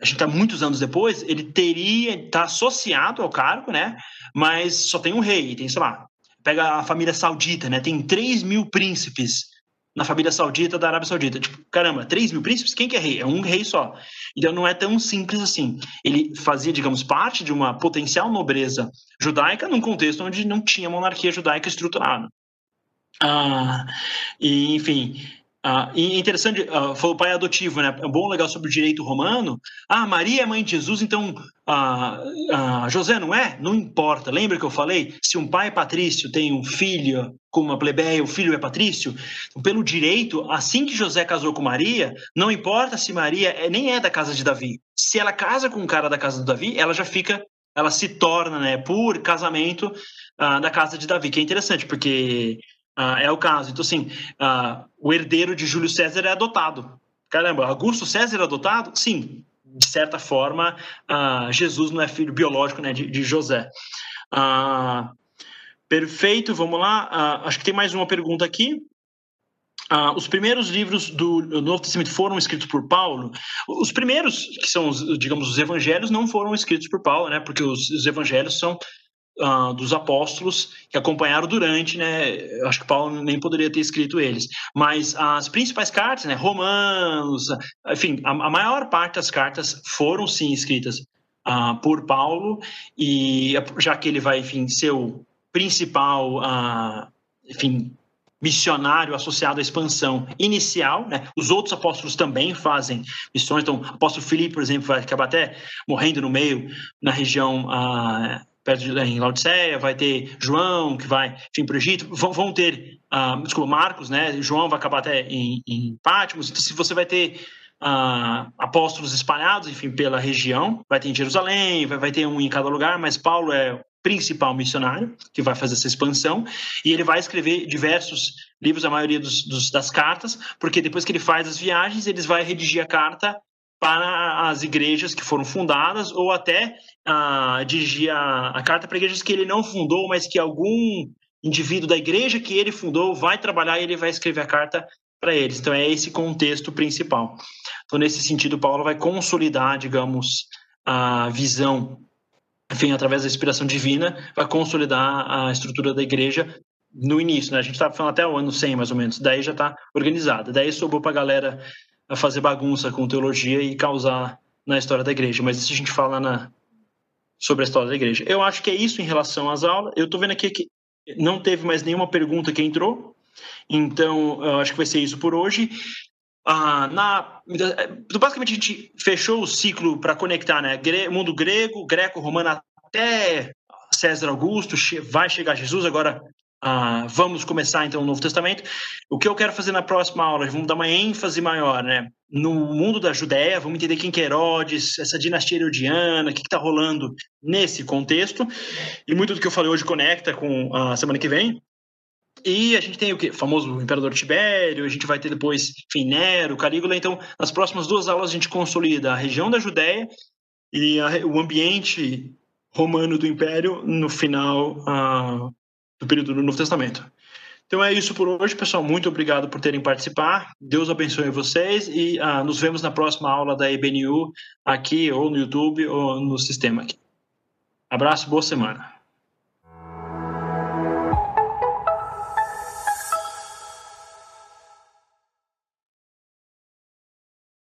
a gente está muitos anos depois, ele teria está associado ao cargo, né? Mas só tem um rei, tem sei lá, pega a família saudita, né? Tem 3 mil príncipes na família saudita da Arábia Saudita. Tipo, caramba, 3 mil príncipes? Quem que é rei? É um rei só. Então não é tão simples assim. Ele fazia, digamos, parte de uma potencial nobreza judaica num contexto onde não tinha monarquia judaica estruturada. Ah, e, enfim, ah, e interessante, ah, foi o pai adotivo, né? É bom, legal sobre o direito romano. Ah, Maria é mãe de Jesus, então ah, ah, José não é? Não importa. Lembra que eu falei? Se um pai patrício tem um filho com uma plebeia, o filho é patrício. Então, pelo direito, assim que José casou com Maria, não importa se Maria é, nem é da casa de Davi. Se ela casa com um cara da casa de Davi, ela já fica, ela se torna, né, por casamento ah, da casa de Davi, que é interessante, porque ah, é o caso. Então, assim, ah, o herdeiro de Júlio César é adotado. Caramba, Augusto César é adotado? Sim, de certa forma, ah, Jesus não é filho biológico né, de, de José. Ah, perfeito, vamos lá. Ah, acho que tem mais uma pergunta aqui. Ah, os primeiros livros do Novo Testamento foram escritos por Paulo. Os primeiros, que são, digamos, os evangelhos, não foram escritos por Paulo, né? Porque os, os evangelhos são uh, dos apóstolos que acompanharam durante, né? Acho que Paulo nem poderia ter escrito eles, mas as principais cartas, né? Romanos, enfim, a, a maior parte das cartas foram sim escritas uh, por Paulo e já que ele vai, enfim, ser o principal, uh, enfim, missionário associado à expansão inicial, né? Os outros apóstolos também fazem missões. Então, o apóstolo Filipe, por exemplo, vai acabar até morrendo no meio na região uh, perto de em Laodiceia, vai ter João, que vai, para o Egito, vão, vão ter, uh, desculpa, Marcos, né? João vai acabar até em, em Pátimos, então se você vai ter uh, apóstolos espalhados, enfim, pela região, vai ter em Jerusalém, vai, vai ter um em cada lugar, mas Paulo é o principal missionário que vai fazer essa expansão, e ele vai escrever diversos livros, a maioria dos, dos, das cartas, porque depois que ele faz as viagens, eles vai redigir a carta para as igrejas que foram fundadas ou até dirigir a, a carta para igrejas que ele não fundou, mas que algum indivíduo da igreja que ele fundou vai trabalhar e ele vai escrever a carta para eles. Então é esse contexto principal. Então nesse sentido Paulo vai consolidar, digamos, a visão, enfim, através da inspiração divina, vai consolidar a estrutura da igreja no início, né? A gente estava falando até o ano 100, mais ou menos. Daí já está organizada. Daí sobrou para a galera a fazer bagunça com teologia e causar na história da igreja. Mas isso a gente fala na, sobre a história da igreja. Eu acho que é isso em relação às aulas. Eu estou vendo aqui que não teve mais nenhuma pergunta que entrou, então eu acho que vai ser isso por hoje. Ah, na, basicamente a gente fechou o ciclo para conectar né, mundo grego, greco-romano até César Augusto, vai chegar Jesus, agora ah, vamos começar então o Novo Testamento. O que eu quero fazer na próxima aula, vamos dar uma ênfase maior, né? No mundo da Judéia, vamos entender quem que é Herodes, essa dinastia herodiana, o que está rolando nesse contexto. E muito do que eu falei hoje conecta com a semana que vem. E a gente tem o que? Famoso Imperador Tibério, a gente vai ter depois, enfim, Nero, Calígula. Então, nas próximas duas aulas, a gente consolida a região da Judéia e a, o ambiente romano do Império no final uh, do período do Novo Testamento. Então é isso por hoje, pessoal. Muito obrigado por terem participado. Deus abençoe vocês e uh, nos vemos na próxima aula da IBNU aqui ou no YouTube ou no sistema aqui. Abraço, boa semana.